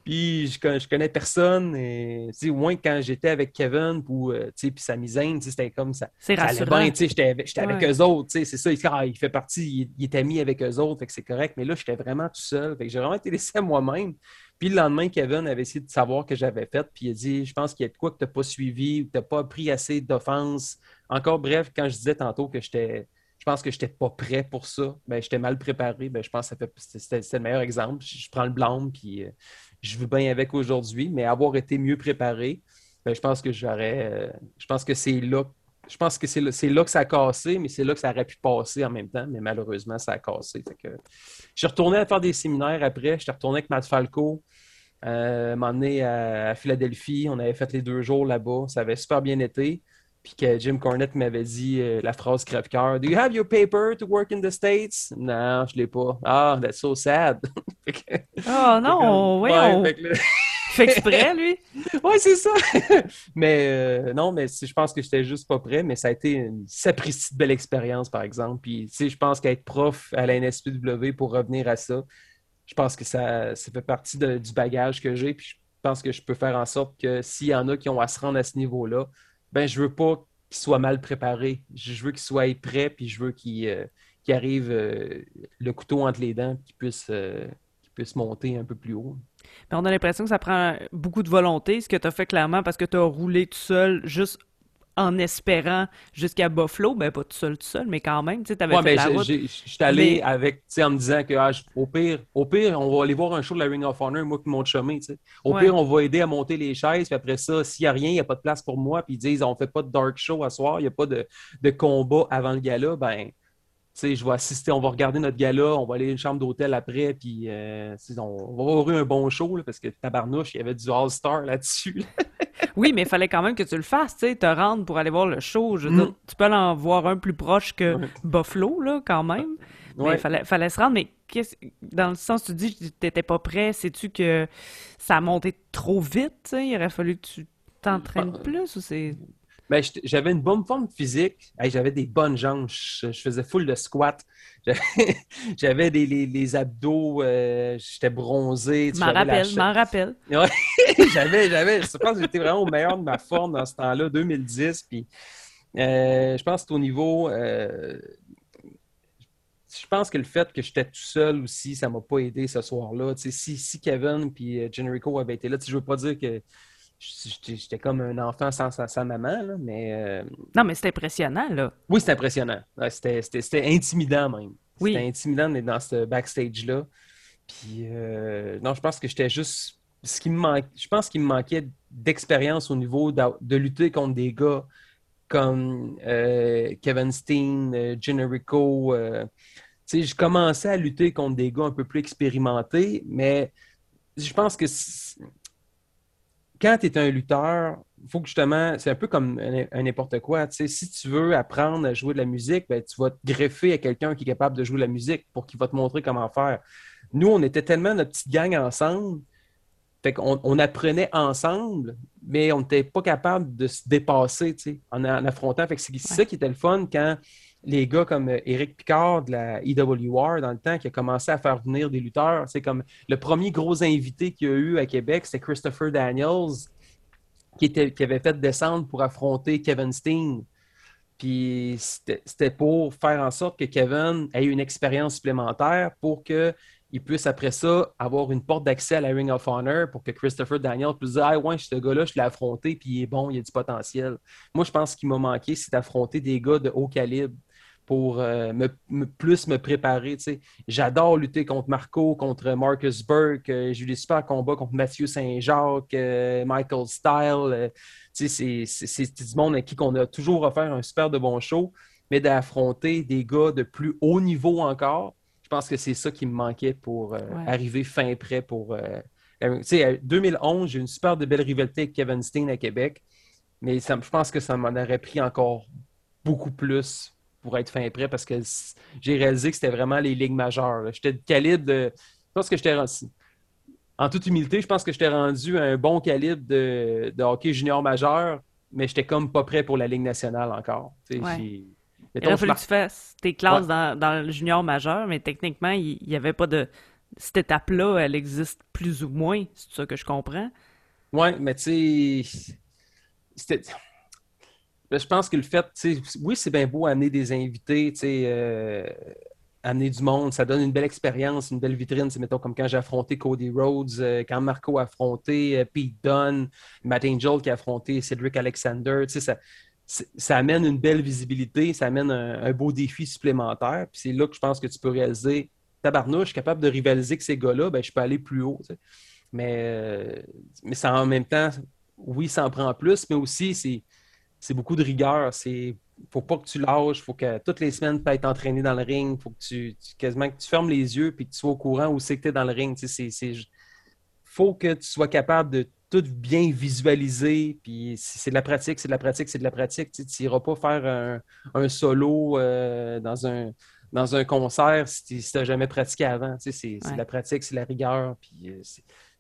Puis je, je, connais personne. Et, au moins, quand j'étais avec Kevin ou euh, puis sa misaine, c'était comme ça. C'est rassurant. J'étais avec, avec eux autres. C'est ça. Il, ah, il, fait partie, il, est ami avec eux autres. c'est correct. Mais là, j'étais vraiment tout seul. J'ai vraiment été laissé à moi-même. Puis le lendemain, Kevin avait essayé de savoir que j'avais fait. Puis il a dit Je pense qu'il y a de quoi que tu n'as pas suivi ou que tu n'as pas pris assez d'offense. Encore bref, quand je disais tantôt que j'étais je pense que je n'étais pas prêt pour ça. Ben, j'étais mal préparé. Ben, je pense que c'était le meilleur exemple. Je, prends le blanc, puis euh, je veux bien avec aujourd'hui, mais avoir été mieux préparé, ben, je pense que j'aurais. Euh, je pense que c'est là. Je pense que c'est là, que ça a cassé, mais c'est là que ça aurait pu passer en même temps, mais malheureusement, ça a cassé. je suis retourné à faire des séminaires après. Je suis retourné avec Matt Falco, euh, m'emmener à, Philadelphie. On avait fait les deux jours là-bas. Ça avait super bien été puis que Jim Cornette m'avait dit euh, la phrase crève-cœur Do you have your paper to work in the States? Non, je l'ai pas. Ah, that's so sad. oh non, oui, on... fait, exprès, lui? oui, c'est ça. mais euh, non, mais je pense que j'étais juste pas prêt, mais ça a été une sapristi belle expérience, par exemple. Puis, tu sais, je pense qu'être prof à la NSPW pour revenir à ça, je pense que ça, ça fait partie du bagage que j'ai. Puis, je pense que je peux faire en sorte que s'il y en a qui ont à se rendre à ce niveau-là, ben, je veux pas qu'il soit mal préparé. Je veux qu'il soit prêt, puis je veux qu'il euh, arrive euh, le couteau entre les dents, qu'il puisse, euh, puisse monter un peu plus haut. Ben, on a l'impression que ça prend beaucoup de volonté, ce que tu as fait clairement parce que tu as roulé tout seul juste en espérant jusqu'à Buffalo, ben pas tout seul, tout seul, mais quand même, tu sais, avais fait la route. Je suis allé avec, tu sais, en me disant que, ah, au pire, au pire, on va aller voir un show de la Ring of Honor, moi qui monte chemin, tu sais. Au pire, on va aider à monter les chaises, puis après ça, s'il n'y a rien, il n'y a pas de place pour moi, puis ils disent, on fait pas de dark show à soir, il n'y a pas de, de combat avant le gala, ben, sais, je vais assister, on va regarder notre gala, on va aller à une chambre d'hôtel après, puis euh, on, va avoir eu un bon show, parce que tabarnouche, il y avait du All-Star là-dessus. oui, mais il fallait quand même que tu le fasses, tu sais, te rendre pour aller voir le show. Je mm. tu peux en voir un plus proche que Buffalo, là, quand même. Mais il fallait, fallait se rendre. Mais dans le sens, tu dis que tu n'étais pas prêt, sais-tu que ça a monté trop vite, il aurait fallu que tu t'entraînes ah. plus ou c'est... Ben, j'avais une bonne forme physique. j'avais des bonnes jambes. Je, faisais full de squat. J'avais les, les, abdos. Euh, j'étais bronzé. Je m'en rappelle, je m'en rappelle. j'avais, j'avais. Je pense que j'étais vraiment au meilleur de ma forme dans ce temps-là, 2010. Puis, euh, je pense qu'au niveau. Euh, je pense que le fait que j'étais tout seul aussi, ça ne m'a pas aidé ce soir-là. Si, si Kevin et Generico avaient été là, je ne veux pas dire que J'étais comme un enfant sans sa, maman, mais... Euh, non, mais c'était impressionnant, là. Oui, c'était impressionnant. c'était intimidant, même. C'était intimidant d'être dans ce backstage-là. Puis, euh, non, je pense que j'étais juste... Ce qui me manque... Je pense qu'il me manquait d'expérience au niveau de, lutter contre des gars comme euh, Kevin Steen, Generico. sais, je commençais à lutter contre des gars un peu plus expérimentés, mais je pense que quand tu es un lutteur, faut que justement, c'est un peu comme un n'importe quoi. si tu veux apprendre à jouer de la musique, ben, tu vas te greffer à quelqu'un qui est capable de jouer de la musique pour qu'il va te montrer comment faire. Nous, on était tellement notre petite gang ensemble, fait qu'on on apprenait ensemble, mais on n'était pas capable de se dépasser en, en, affrontant. Fait c'est ça qui était le fun quand les gars comme Eric euh, Picard de la EWR dans le temps qui a commencé à faire venir des lutteurs. C'est comme le premier gros invité qu'il y a eu à Québec, c'est Christopher Daniels qui, avait fait descendre pour affronter Kevin Steen. Puis c'était pour faire en sorte que Kevin ait une expérience supplémentaire pour qu'il puisse après ça avoir une porte d'accès à la Ring of Honor pour que Christopher Daniels puisse dire Ah ouais, ce gars-là, je l'ai affronté, puis il est bon, il a du potentiel. Moi, je pense qu'il m'a manqué, c'est d'affronter des gars de haut calibre pour euh, me, plus me préparer. J'adore lutter contre Marco, contre Marcus Burke. Euh, j'ai eu des super combats contre Mathieu Saint-Jacques, euh, Michael Style. c'est du monde à qui on a toujours offert un super de bon show, mais d'affronter des gars de plus haut niveau encore, je pense que c'est ça qui me manquait pour arriver fin prêt pour. 2011, j'ai une super de belle rivalité avec Kevin Steen à Québec, mais ça, je pense que ça m'en aurait pris encore beaucoup plus pour être fin prêt parce que j'ai réalisé que c'était vraiment les ligues majeures. J'étais de calibre de. Je pense que j'étais rendu. En toute humilité, je pense que j'étais rendu à un bon calibre de, hockey junior majeur, mais j'étais comme pas prêt pour la Ligue nationale encore. Ouais. Il a fallu que tu fasses tes classes dans, le junior majeur, mais techniquement, il n'y avait pas de, cette étape-là, elle existe plus ou moins, c'est ça que je comprends. Oui, mais tu sais, je pense que le fait, oui, c'est bien beau amener des invités, euh, amener du monde, ça donne une belle expérience, une belle vitrine. C'est mettons comme quand j'ai affronté Cody Rhodes, euh, quand Marco a affronté euh, Pete Dunne, Matt Angel qui a affronté Cedric Alexander, ça, amène une belle visibilité, ça amène un, beau défi supplémentaire. Puis c'est là que je pense que tu peux réaliser, tabarnouche, je suis capable de rivaliser avec ces gars-là, ben, je peux aller plus haut. Mais, mais ça en même temps, oui, ça en prend plus, mais aussi c'est beaucoup de rigueur. C'est faut pas que tu lâches, faut que toutes les semaines tu être entraîné dans le ring, faut que tu, quasiment que tu fermes les yeux et que tu sois au courant où c'est que tu es dans le ring. Il faut que tu sois capable de tout bien visualiser. Puis c'est de la pratique, c'est de la pratique, c'est de la pratique. Tu n'iras pas faire un, solo euh, dans, un, dans un concert si tu n'as jamais pratiqué avant. c'est de la pratique, c'est la rigueur. Puis euh,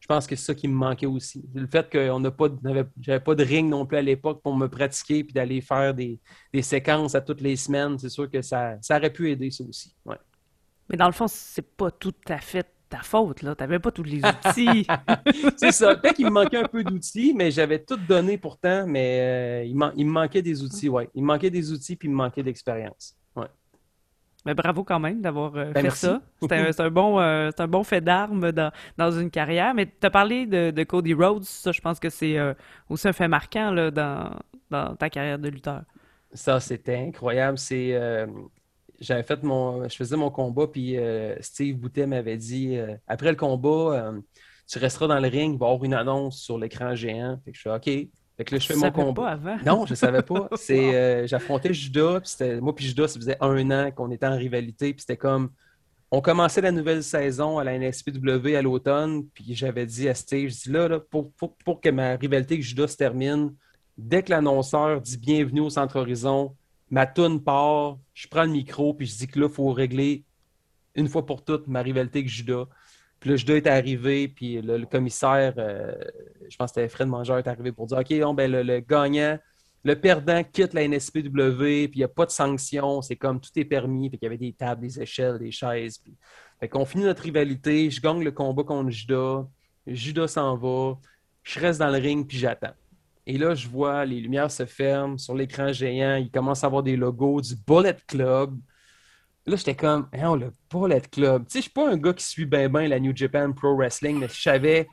je pense que c'est ça qui me manquait aussi. Le fait que j'avais pas de ring non plus à l'époque pour me pratiquer puis d'aller faire des, séquences à toutes les semaines, c'est sûr que ça, ça aurait pu aider ça aussi. Mais dans le fond, c'est pas tout à fait ta faute, là. T'avais pas tous les outils. c'est ça. Peut-être qu'il me manquait un peu d'outils, mais j'avais tout donné pourtant, mais euh, il, il, me manquait des outils, ouais. Il me manquait des outils puis il me manquait d'expérience. Mais bravo quand même d'avoir euh, ben, fait ça. C'est un, bon, euh, un bon fait d'armes dans, une carrière. Mais tu as parlé de, Cody Rhodes. Ça, je pense que c'est euh, aussi un fait marquant là, dans, ta carrière de lutteur. Ça, c'était incroyable. C'est. j'avais fait mon. Je faisais mon combat, puis Steve Boutet m'avait dit après le combat, tu resteras dans le ring, il va y avoir une annonce sur l'écran géant. Fait que je suis OK. Fait que là, je fais mon combat. Pas avant. Non, je ne savais pas. C'est, euh, j'affrontais Judas, puis moi puis Judas, ça faisait un an qu'on était en rivalité, puis c'était comme. On commençait la nouvelle saison à la NSPW à l'automne, puis j'avais dit à Steve, je dis là, pour, pour, que ma rivalité avec Judas se termine, dès que l'annonceur dit bienvenue au Centre Horizon, ma toune part, je prends le micro, puis je dis que là, il faut régler une fois pour toutes ma rivalité avec Judas. Puis le judo est arrivé, puis le, commissaire, euh, je pense que c'était Fred Mangeur, est arrivé pour dire OK, ben, le, gagnant, le perdant quitte la NSPW, puis il n'y a pas de sanction, c'est comme tout est permis. Puis il y avait des tables, des échelles, des chaises. Puis... Fait qu'on finit notre rivalité, je gagne le combat contre Judas, Judas s'en va, je reste dans le ring, puis j'attends. Et là, je vois les lumières se ferment sur l'écran géant, il commence à avoir des logos du Bullet Club. Là, j'étais comme, on le Bullet Club. Tu sais, je suis pas un gars qui suit bien bien la New Japan Pro Wrestling, mais je savais,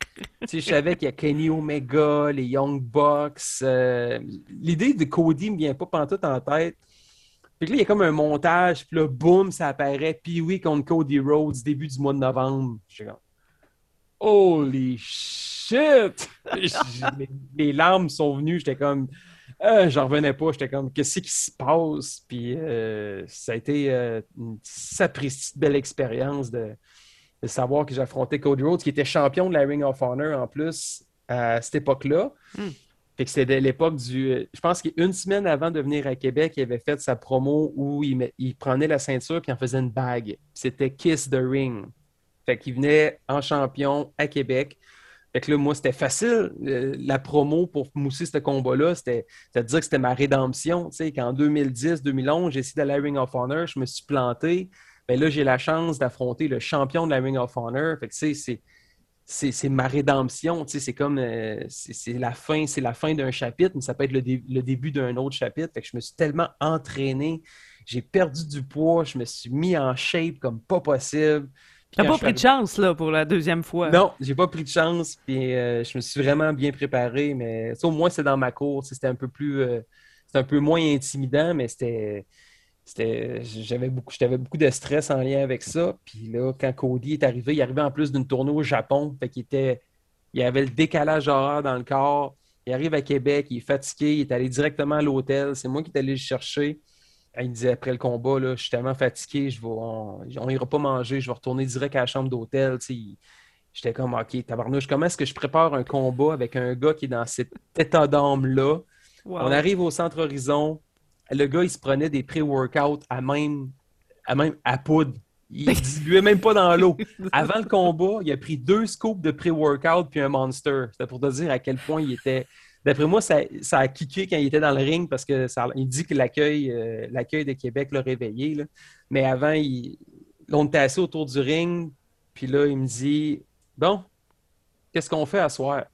je savais qu'il y a Kenny Omega, les Young Bucks. Euh, l'idée de Cody me vient pas pantoute en tête. Puis là, il y a comme un montage, puis là, boum, ça apparaît. Puis oui, contre Cody Rhodes, début du mois de novembre. Je comme, holy shit! les larmes sont venues, j'étais comme, euh, j'en revenais pas. J'étais comme, qu'est-ce qui se passe? Puis euh, ça a été euh, une sapristi belle expérience de, savoir que j'ai affronté Cody Rhodes, qui était champion de la Ring of Honor en plus à cette époque-là. Hmm. Fait que c'était l'époque du. Je pense qu'une semaine avant de venir à Québec, il avait fait sa promo où il, il prenait la ceinture et en faisait une bague. C'était Kiss the Ring. Fait qu'il venait en champion à Québec. Fait que là, moi, c'était facile. Euh, la promo pour mousser ce combat-là, c'était à dire que c'était ma rédemption. Tu sais, qu'en 2010-2011, j'ai essayé d'aller à Ring of Honor, je me suis planté. Bien là, j'ai la chance d'affronter le champion de la Ring of Honor. Fait que, tu sais, c'est ma rédemption. Tu sais, c'est comme euh, c'est la fin, c'est la fin d'un chapitre, mais ça peut être le, le début d'un autre chapitre. Fait que je me suis tellement entraîné, j'ai perdu du poids, je me suis mis en shape comme pas possible. T'as pas pris de chance, là, pour la deuxième fois. Non, j'ai pas pris de chance, puis euh, je me suis vraiment bien préparé, mais ça, au moins, c'est dans ma course. C'était un peu plus... Euh, un peu moins intimidant, mais c'était... J'avais beaucoup, beaucoup de stress en lien avec ça. Puis là, quand Cody est arrivé, il arrivait en plus d'une tournée au Japon. Fait qu'il était... Il avait le décalage horaire dans le corps. Il arrive à Québec, il est fatigué, il est allé directement à l'hôtel. C'est moi qui est allé le chercher. Il disait après le combat, là, je suis tellement fatigué, je vais, on n'ira pas manger, je vais retourner direct à la chambre d'hôtel. J'étais comme, OK, tabarnouche, comment est-ce que je prépare un combat avec un gars qui est dans cet état d'âme-là? On arrive au centre Horizon, le gars, il se prenait des pré-workouts à même, à même à poudre. Il ne diluait même pas dans l'eau. Avant le combat, il a pris deux scoops de pré-workout puis un monster. C'était pour te dire à quel point il était D'après moi, ça, a kické quand il était dans le ring parce que il dit que l'accueil euh, l'accueil de Québec l'a réveillé. Mais avant, il, on était assis autour du ring, Puis là, il me dit Bon, qu'est-ce qu'on fait à soir?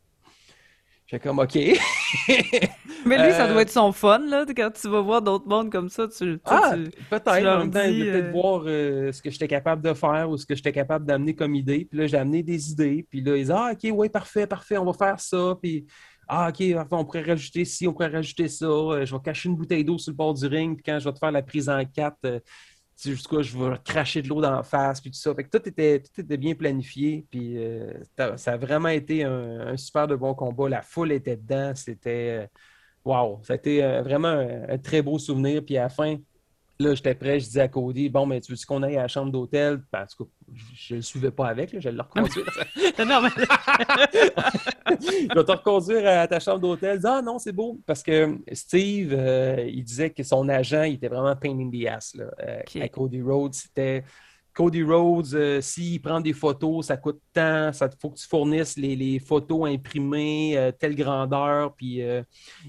J'ai comme OK. Mais lui, ça doit Euh, être son fun, là, quand tu vas voir d'autres mondes comme ça. Tu, Ah, peut-être. En même temps, peut-être euh, voir euh, ce que j'étais capable de faire ou ce que j'étais capable d'amener comme idée. Puis là, j'ai amené des idées. Puis là, ils disent Ah, OK, oui, parfait, parfait, on va faire ça. Puis Ah, OK, on pourrait rajouter ci, on pourrait rajouter ça. Euh, je vais cacher une bouteille d'eau sur le bord du ring. Puis quand je vais te faire la prise en quatre, euh, tu sais, je vais cracher de l'eau dans la face. Puis tout ça. Fait que tout était, tout était bien planifié. Puis euh, ça a vraiment été un, super de bon combat. La foule était dedans. C'était. Wow, ça a été vraiment un, un très beau souvenir. Puis à la fin, là, j'étais prêt, je disais à Cody, bon, mais tu veux qu'on aille à la chambre d'hôtel? Ben, en tout cas, je ne le suivais pas avec, là, je vais le reconduire. Non, mais- je vais te reconduire à ta chambre d'hôtel. Ah non, c'est beau. Parce que Steve, euh, il disait que son agent, il était vraiment pain in the ass. Là, euh. À Cody Rhodes, c'était. Cody Rhodes, euh, s'il prend des photos, ça coûte tant, il faut que tu fournisses les, photos imprimées, euh, telle grandeur, puis euh,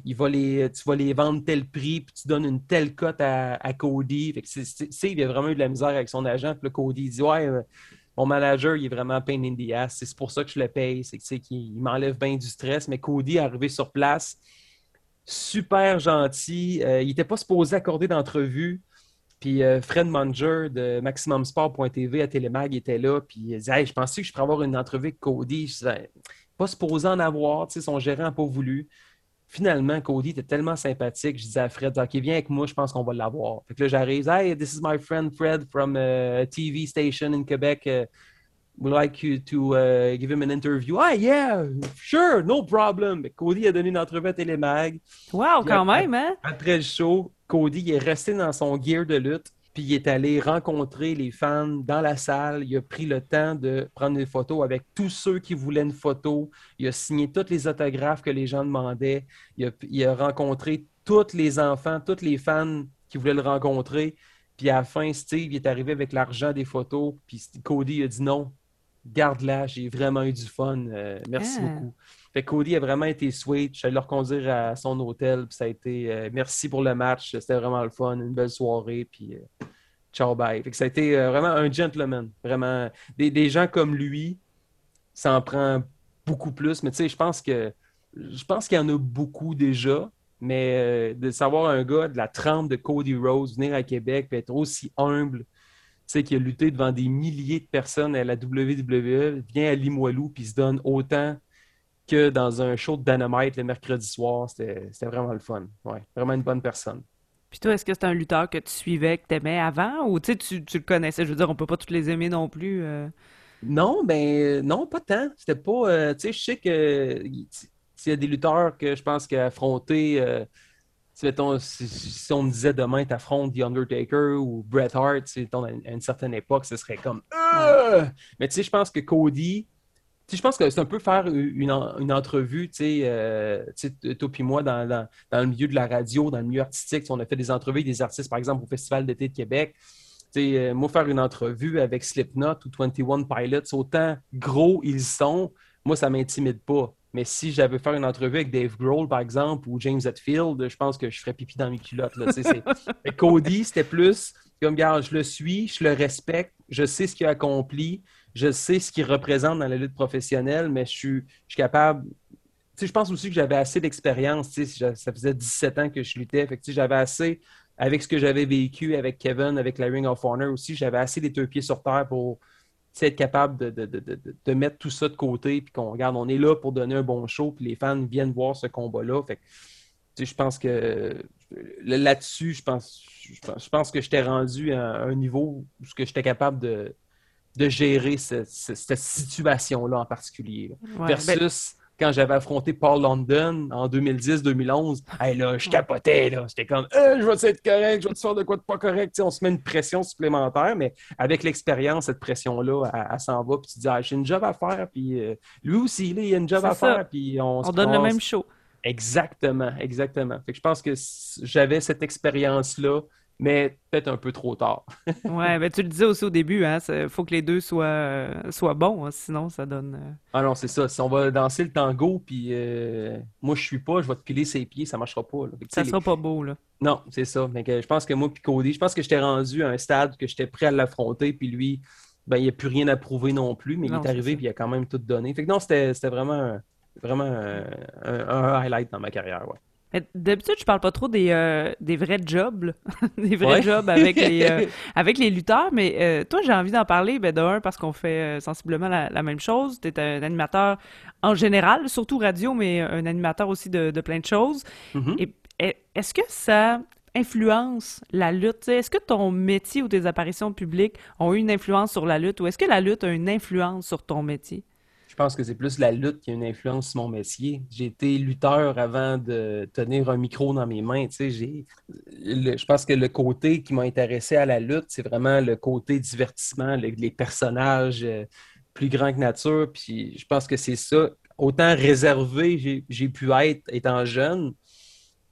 il va les, tu vas les vendre tel prix, puis tu donnes une telle cote à, Cody. Fait que il a vraiment eu de la misère avec son agent, puis là, Cody dit Ouais, mon manager, il est vraiment pain in the ass. C'est pour ça que je le paye. C'est qu'il il m'enlève bien du stress. Mais Cody est arrivé sur place, super gentil. Il n'était pas supposé accorder d'entrevue. Puis euh, Fred Munger de MaximumSport.tv à Télémag était là. Puis il disait hey, Je pensais que je pourrais avoir une entrevue avec Cody. Je disais Pas supposé en avoir. Son gérant n'a pas voulu. Finalement, Cody était tellement sympathique. Je disais à Fred, OK, viens avec moi, je pense qu'on va l'avoir. Fait que là, j'arrive, Hey, this is my friend Fred from a TV station in Quebec. Uh, would like you to uh, give him an interview. Ah, yeah, sure, no problem. Cody a donné une entrevue à Télémag. Wow, quand après- même, hein? Après le show, Cody il est resté dans son gear de lutte, puis il est allé rencontrer les fans dans la salle. Il a pris le temps de prendre des photos avec tous ceux qui voulaient une photo. Il a signé tous les autographes que les gens demandaient. Il a, il a rencontré tous les enfants, tous les fans qui voulaient le rencontrer. Puis à la fin, Steve il est arrivé avec l'argent des photos. Puis Cody a dit non, garde-la, j'ai vraiment eu du fun. Euh, merci Ah. beaucoup. Fait que Cody a vraiment été sweet. Je suis allé le reconduire à son hôtel. Puis ça a été euh, merci pour le match. C'était vraiment le fun. Une belle soirée. Puis euh, ciao, bye. Ça a été euh, vraiment un gentleman. Vraiment. Des, gens comme lui, ça en prend beaucoup plus. Mais tu sais, je pense que je pense qu'il y en a beaucoup déjà. Mais de savoir un gars de la trempe de Cody Rose venir à Québec et être aussi humble, tu qui a lutté devant des milliers de personnes à la WWE, vient à Limoilou puis se donne autant que dans un show de Dynamite le mercredi soir. C'était c'était vraiment le fun. Ouais, vraiment une bonne personne. Puis toi, est-ce que c'est un lutteur que tu suivais, que t'aimais avant, ou tu tu, tu le connaissais? Je veux dire, on peut pas tous les aimer non plus. euh. Non, ben non, pas tant. C'était pas. euh, tu sais, je sais que il il y a des lutteurs que je pense qu'affronter. Euh, tu mettons, si, si on me disait demain, t'affrontes The Undertaker ou Bret Hart, tu mettons, à une, à une certaine époque, ce serait comme. Mais tu sais, je pense que Cody. Je pense que c'est un peu faire une, une entrevue, tu sais, euh, toi puis moi, dans, dans- dans le milieu de la radio, dans le milieu artistique, on a fait des entrevues avec des artistes, par exemple, au Festival d'été de Québec. Tu sais, euh, moi, faire une entrevue avec Slipknot ou 21 Pilots, autant gros ils sont, moi, ça ne m'intimide pas. Mais si j'avais faire une entrevue avec Dave Grohl, par exemple, ou James Hetfield, je pense que je ferais pipi dans mes culottes. Là, Cody, c'était plus comme, regarde, je le suis, je le respecte, je sais ce qu'il a accompli, je sais ce qu'il représente dans la lutte professionnelle, mais je suis, capable. Je pense aussi que j'avais assez d'expérience. Ça faisait 17 ans que je luttais. Fait que, j'avais assez, avec ce que j'avais vécu avec Kevin, avec la Ring of Honor aussi, j'avais assez les deux pieds sur terre pour être capable de, mettre tout ça de côté. Puis qu'on regarde, on est là pour donner un bon show. Puis les fans viennent voir ce combat-là. Fait que, je pense que là-dessus, je pense, je pense, je pense que j'étais rendu à un niveau où j'étais capable de, de gérer ce- ce- cette situation-là en particulier. là. Ouais, ben, Versus quand j'avais affronté Paul London en 2010-2011, hey, là, je capotais. là. J'étais comme, Euh, je vais être correct, je vais te faire de quoi de pas correct? Tu sais, on se met une pression supplémentaire, mais avec l'expérience, cette pression-là, elle, elle s'en va. Puis tu dis, ah, j'ai une job à faire. Puis euh, lui aussi, là, il a une job C'est à ça. faire. Puis on, se on donne le même show. Exactement, exactement. Fait que je pense que j'avais cette expérience-là, mais peut-être un peu trop tard. Ouais, ben tu le disais aussi au début, hein, il faut que les deux soient, euh, soient bons, hein, sinon ça donne. euh, Ah non, c'est ça. Si on va danser le tango, puis euh, moi je suis pas, je vais te piler ses pieds, ça marchera pas. là. Que, Ça sera pas beau, là. Non, c'est ça. Je pense que moi puis Cody, je pense que j'étais rendu à un stade que j'étais prêt à l'affronter, puis lui, ben, il n'y a plus rien à prouver non plus, mais il est arrivé et il a quand même tout donné. Fait que non, c'était vraiment, vraiment un, highlight dans ma carrière. Ouais. D'habitude, je parle pas trop des, euh, des vrais jobs, des vrais jobs avec les, euh, avec les lutteurs, mais euh, toi, j'ai envie d'en parler, ben, d'un, parce qu'on fait sensiblement la, même chose. Tu es un animateur en général, surtout radio, mais un animateur aussi de, plein de choses. Mm-hmm. Et, est-ce que ça influence la lutte? Est-ce que ton métier ou tes apparitions publiques ont eu une influence sur la lutte ou est-ce que la lutte a une influence sur ton métier? Je pense que c'est plus la lutte qui a une influence sur mon métier. J'ai été lutteur avant de tenir un micro dans mes mains. je pense que le côté qui m'a intéressé à la lutte, c'est vraiment le côté divertissement, les personnages euh, plus grands que nature. Puis je pense que c'est ça. Autant réservé j'ai pu être étant jeune,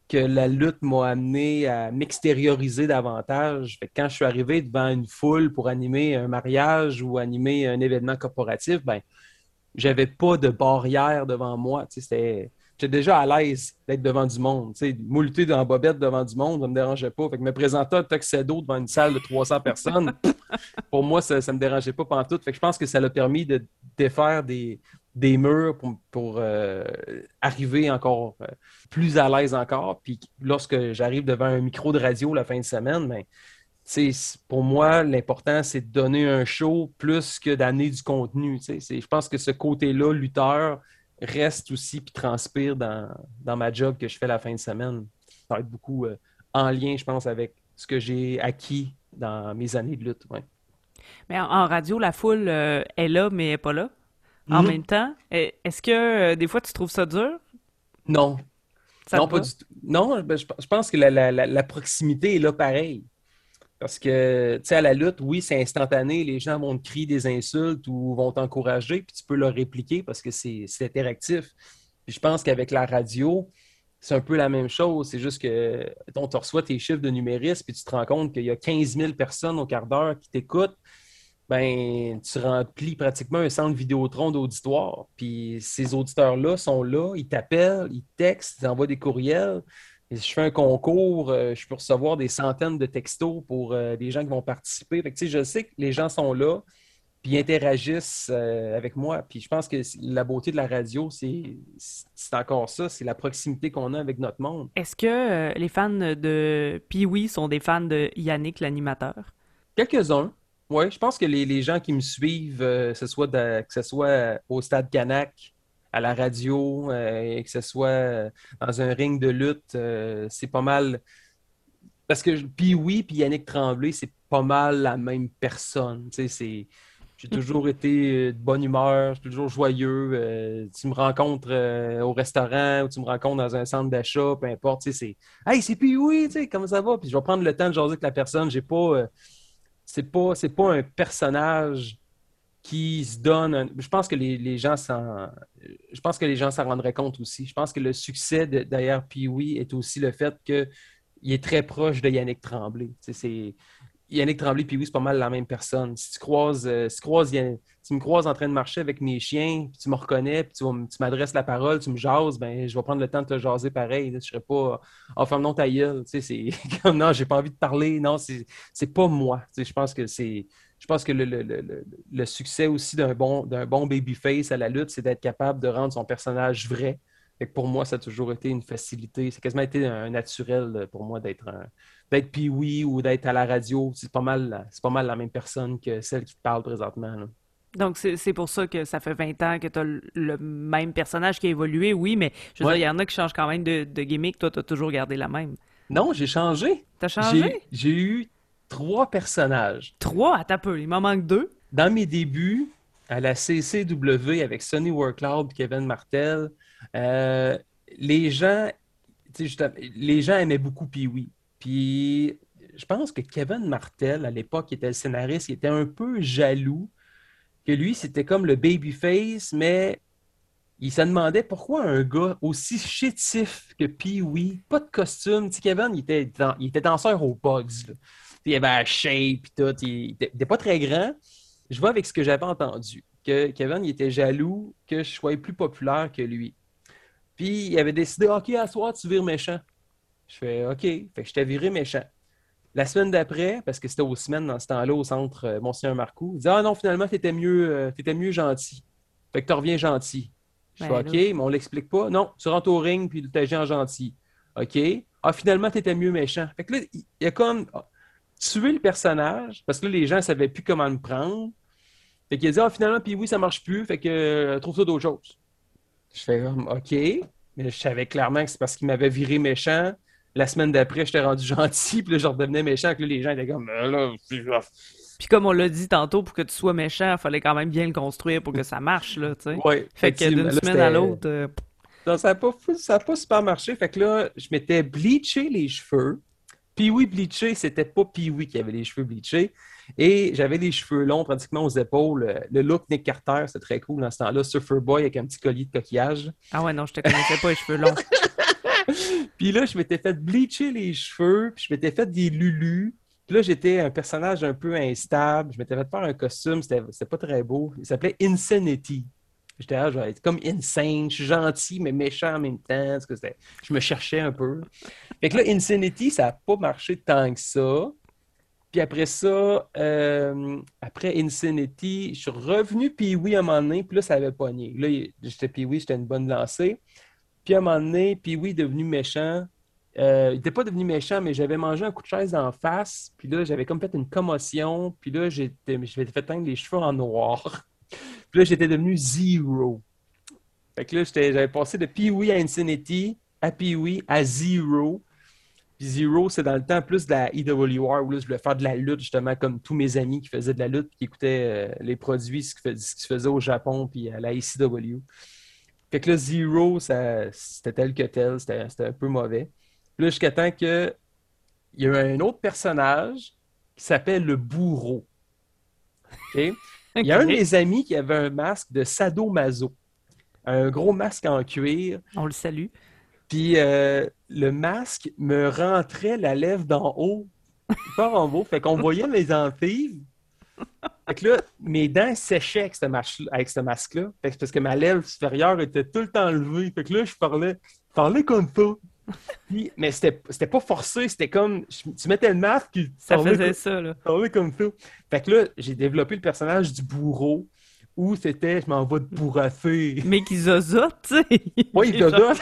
que la lutte m'a amené à m'extérioriser davantage. quand je suis arrivé devant une foule pour animer un mariage ou animer un événement corporatif, ben, j'avais pas de barrière devant moi. J'étais déjà à l'aise d'être devant du monde. Moulter dans la bobette devant du monde, ça me dérangeait pas. Fait que me présenter un tuxedo devant une salle de 300 personnes, pour moi, ça ne me dérangeait pas tout. Fait que je pense que ça l'a permis de défaire des, des murs pour, euh, arriver encore euh, plus à l'aise encore. Puis lorsque j'arrive devant un micro de radio la fin de semaine, ben, pour moi, l'important, c'est de donner un show plus que d'amener du contenu. Je pense que ce côté-là, lutteur, reste aussi puis transpire dans, ma job que je fais la fin de semaine. Ça va être beaucoup euh, en lien, je pense, avec ce que j'ai acquis dans mes années de lutte. Mais en, radio, la foule euh, est là, mais elle n'est pas là. En mhm. même temps, est-ce que euh, des fois tu trouves ça dur? Non. non, pas du tout. Non, ben, je, pense que la proximité est là pareil. Parce que, tu sais, à la lutte, oui, c'est instantané. Les gens vont te crier des insultes ou vont t'encourager, puis tu peux leur répliquer parce que c'est interactif. Puis je pense qu'avec la radio, c'est un peu la même chose. C'est juste que on te reçoit tes chiffres de numérisme, puis tu te rends compte qu'il y a 15 000 personnes au quart d'heure qui t'écoutent. Ben, tu remplis pratiquement un centre Vidéotron d'auditoire. Puis ces auditeurs-là sont là, ils t'appellent, ils textent, ils envoient des courriels. Et si je fais un concours, euh, je peux recevoir des centaines de textos pour euh, des gens qui vont participer. je sais que les gens sont là, puis interagissent euh, avec moi. Puis je pense que la beauté de la radio, c'est encore ça, c'est la proximité qu'on a avec notre monde. Est-ce que les fans de Pee-Wee sont des fans de Yannick, l'animateur? Quelques-uns. Oui, je pense que les, gens qui me suivent, ce soit que ce soit au Stade Canac, à la radio, euh, et que ce soit euh, dans un ring de lutte, euh, c'est pas mal. Parce que puis oui, puis Yannick Tremblay, c'est pas mal la même personne. Tu sais, J'ai toujours été de bonne humeur, je suis toujours joyeux. tu me rencontres au restaurant ou tu me rencontres dans un centre d'achat, peu importe. Tu sais, c'est Hey, c'est puis oui, tu sais, comment ça va? Puis je vais prendre le temps de jaser avec la personne. J'ai pas. c'est pas, c'est pas un personnage qui se donne. Je pense que les, gens s'en. Je s'en rendraient compte aussi. Je pense que le succès derrière Pee-Wee est aussi le fait qu'il est très proche de Yannick Tremblay. C'est, Yannick Tremblay Pee-Wee, c'est pas mal la même personne. Si tu croises, euh, si croises tu me croises en train de marcher avec mes chiens, puis tu me reconnais, puis tu, m'adresses la parole, tu me jases, ben je vais prendre le temps de te jaser pareil. Je ne serai pas en ferme non ta. C'est non, j'ai pas envie de parler. Non, c'est pas moi. Je pense que c'est je pense que le, succès aussi d'un bon, bon babyface à la lutte, c'est d'être capable de rendre son personnage vrai. Pour moi, ça a toujours été une facilité. C'est quasiment été un naturel pour moi d'être d'être pee ou d'être à la radio. C'est pas mal c'est pas mal la même personne que celle qui parle présentement. Donc, c'est pour ça que ça fait 20 ans que tu as le même personnage qui a évolué, oui, mais je veux dire, il y en a qui changent quand même de, de gimmick. Toi, tu as toujours gardé la même. Non, j'ai changé. T'as changé? J'ai eu trois personnages. Trois? À peu, il m'en manque deux. Dans mes débuts, à la CCW avec Sonny Workloud et Kevin Martel, euh, les gens les gens aimaient beaucoup Pee-Wee. Puis je pense que Kevin Martel, à l'époque, qui était le scénariste, il était un peu jaloux que lui, c'était comme le babyface, mais il se demandait pourquoi un gars aussi chétif que Pee-Wee, pas de costume. Kevin, il était, il était danseur aux Bugs il avait la shape, et tout. Il n'était pas très grand. Je vois avec ce que j'avais entendu, que Kevin il était jaloux que je sois plus populaire que lui. Puis il avait décidé, OK, à soir, tu vires méchant. Je fais OK. Fait que je t'ai viré méchant. La semaine d'après, parce que c'était aux semaines dans ce temps-là au centre euh, Monseigneur Marcoux, il dit Ah non, finalement, tu étais mieux, euh, t'étais mieux gentil. Fait que tu reviens gentil. Je fais Ben OK, mais on l'explique pas. Non, tu rentres au ring puis tu agis en gentil. OK. Ah, finalement, tu étais mieux méchant. Fait que là, il il a comme ah, tué le personnage parce que là, les gens ne savaient plus comment me prendre. Fait qu'il a dit Ah, finalement, puis oui, ça marche plus. Fait que euh, trouve ça d'autres choses. Je fais comme OK. Mais je savais clairement que c'est parce qu'il m'avait viré méchant. La semaine d'après, j'étais rendu gentil, puis là, je redevenais méchant. Que là, les gens étaient comme Ah, là, Puis comme on l'a dit tantôt, pour que tu sois méchant, il fallait quand même bien le construire pour que ça marche, là, tu sais. Ouais, Fait que d'une semaine à l'autre, euh, Non, ça n'a pas, ça a pas super marché. Fait que là, je m'étais bleaché les cheveux. Puis oui, bleaché, c'était pas Pee-Wee qui avait les cheveux bleachés. Et j'avais les cheveux longs pratiquement aux épaules. Le look Nick Carter, c'était très cool dans ce temps-là. Surfer Boy avec un petit collier de coquillage. Ah ouais, non, je te connaissais pas les cheveux longs. Puis là, je m'étais fait bleacher les cheveux. Puis je m'étais fait des lulus. Puis là, j'étais un personnage un peu instable. Je m'étais fait faire un costume. C'était pas très beau. Il s'appelait Insanity. J'étais là, je vais être comme insane. Je suis gentil, mais méchant en même temps. Parce que je me cherchais un peu. Fait que là, Insanity, ça n'a pas marché tant que ça. Puis après ça, euh, après Insanity, je suis revenu Pee-Wee à un moment donné, puis là, ça avait pogné. Là, j'étais Pee-Wee, j'étais une bonne lancée. Puis à un moment donné, Pee-Wee est devenu méchant. Euh, il n'était pas devenu méchant, mais j'avais mangé un coup de chaise en face. Puis là, j'avais comme fait une commotion. Puis là, j'étais, fait teindre les cheveux en noir. Puis là, j'étais devenu Zero. Fait que là, j'avais passé de Pee-Wee à Insanity, à Pee-Wee, à Zero. Puis Zero, c'est dans le temps plus de la EWR, où là, je voulais faire de la lutte, justement, comme tous mes amis qui faisaient de la lutte, qui écoutaient euh, les produits, ce qui, fais- ce qui se faisait au Japon, puis à la ECW. Fait que là, Zero, c'était tel que tel, c'était un peu mauvais. Puis là, jusqu'à temps que il y a un autre personnage qui s'appelle le bourreau. Il y a un de mes amis qui avait un masque de sadomaso. Un gros masque en cuir. On le salue. Puis euh, le masque me rentrait la lèvre d'en haut, pas en haut. Fait qu'on voyait mes entives. Fait que là, mes dents séchaient avec ce, masque-là. Fait que c'est parce que ma lèvre supérieure était tout le temps levée. Fait que là, je parlais, parlais comme ça. Puis- mais c'était c'était pas forcé, c'était comme. je- tu mettais le masque, puis tu Ça faisait comme- ça, là. parlais comme ça. Fait que là, j'ai développé le personnage du bourreau, où c'était je m'en vais te bourrasser. Mais qui zozote, tu sais. Oui, il zozote.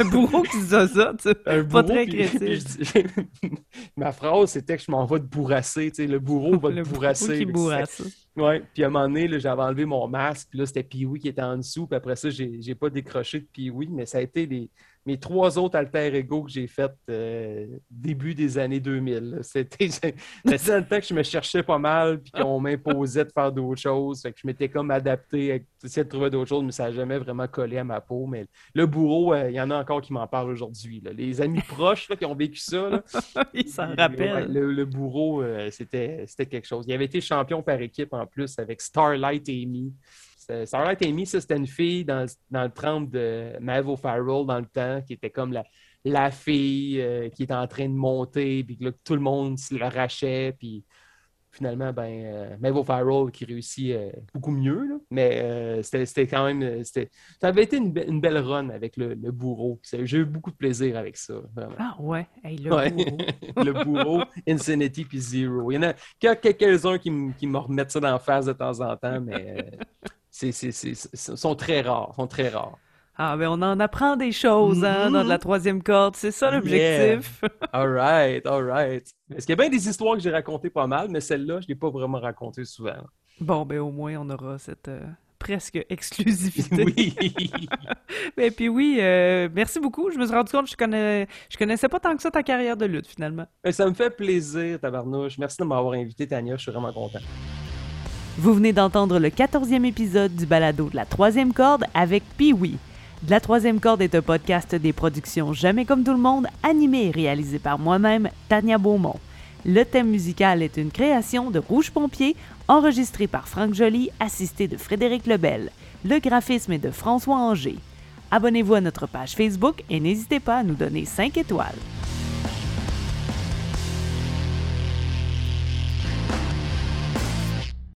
Un bourreau qui zozote, un Pas bourreau, très créatif. Ma phrase, c'était que je m'en vais te bourrasser. Tu sais, le bourreau va Le te bourrasser. qui bourrasse. Ouais. Puis à un moment donné, j'avais enlevé mon masque. Puis là, c'était Pee-Wee qui était en dessous. Puis après ça, j'ai pas décroché de Pee-Wee. Mais ça a été les- mes trois autres alter ego que j'ai fait euh, début des années 2000. là. C'était le temps que je me cherchais pas mal. Puis qu'on m'imposait de faire d'autres choses. Fait que je m'étais comme adapté. à essayer de trouver d'autres choses. Mais ça n'a jamais vraiment collé à ma peau. Mais le bourreau, euh, il y en a encore qui m'en parlent aujourd'hui. Les amis proches là, qui ont vécu ça. là, Il s'en Ouais, rappelle. le, le bourreau, euh, c'était c'était quelque chose. Il avait été champion par équipe en plus avec Starlight Amy. Starlight Amy, ça, c'était une fille dans, dans le trempe de Maeve O'Farrell dans le temps, qui était comme la, la fille euh, qui était en train de monter, puis que là, tout le monde se l'arrachait, puis finalement, ben, euh, Maeve O'Farrell qui réussit euh, beaucoup mieux, là. mais euh, c'était quand même... Ça avait été une, be- une belle run avec le, le bourreau. J'ai eu beaucoup de plaisir avec ça, vraiment. Ah ouais, hey, le Ouais. bourreau. le bourreau, Insanity puis Zero. Il y en a quelques-uns qui, me- qui me remettent ça dans la face de temps en temps, mais c'est, c'est, c'est- c'est- sont très rares. sont très rares. Ah, ben on en apprend des choses, hein, dans de la troisième corde. C'est ça l'objectif. All right, all right. Parce qu'il y a bien des histoires que j'ai racontées pas mal, mais celle-là, je ne l'ai pas vraiment racontée souvent. Bon, ben au moins, on aura cette euh, presque exclusivité. oui. Et puis oui, euh, merci beaucoup. Je me suis rendu compte que je, connais... je connaissais pas tant que ça ta carrière de lutte, finalement. Mais ça me fait plaisir, tabarnouche. Merci de m'avoir invité, Tania. Je suis vraiment content. Vous venez d'entendre le 14e épisode du balado de la troisième corde avec Pee-Wee. La troisième corde est un podcast des productions Jamais comme tout le monde, animé et réalisé par moi-même, Tania Beaumont. Le thème musical est une création de Rouge Pompier, enregistré par Franck Joly, assisté de Frédéric Lebel. Le graphisme est de François Anger. Abonnez-vous à notre page Facebook et n'hésitez pas à nous donner 5 étoiles.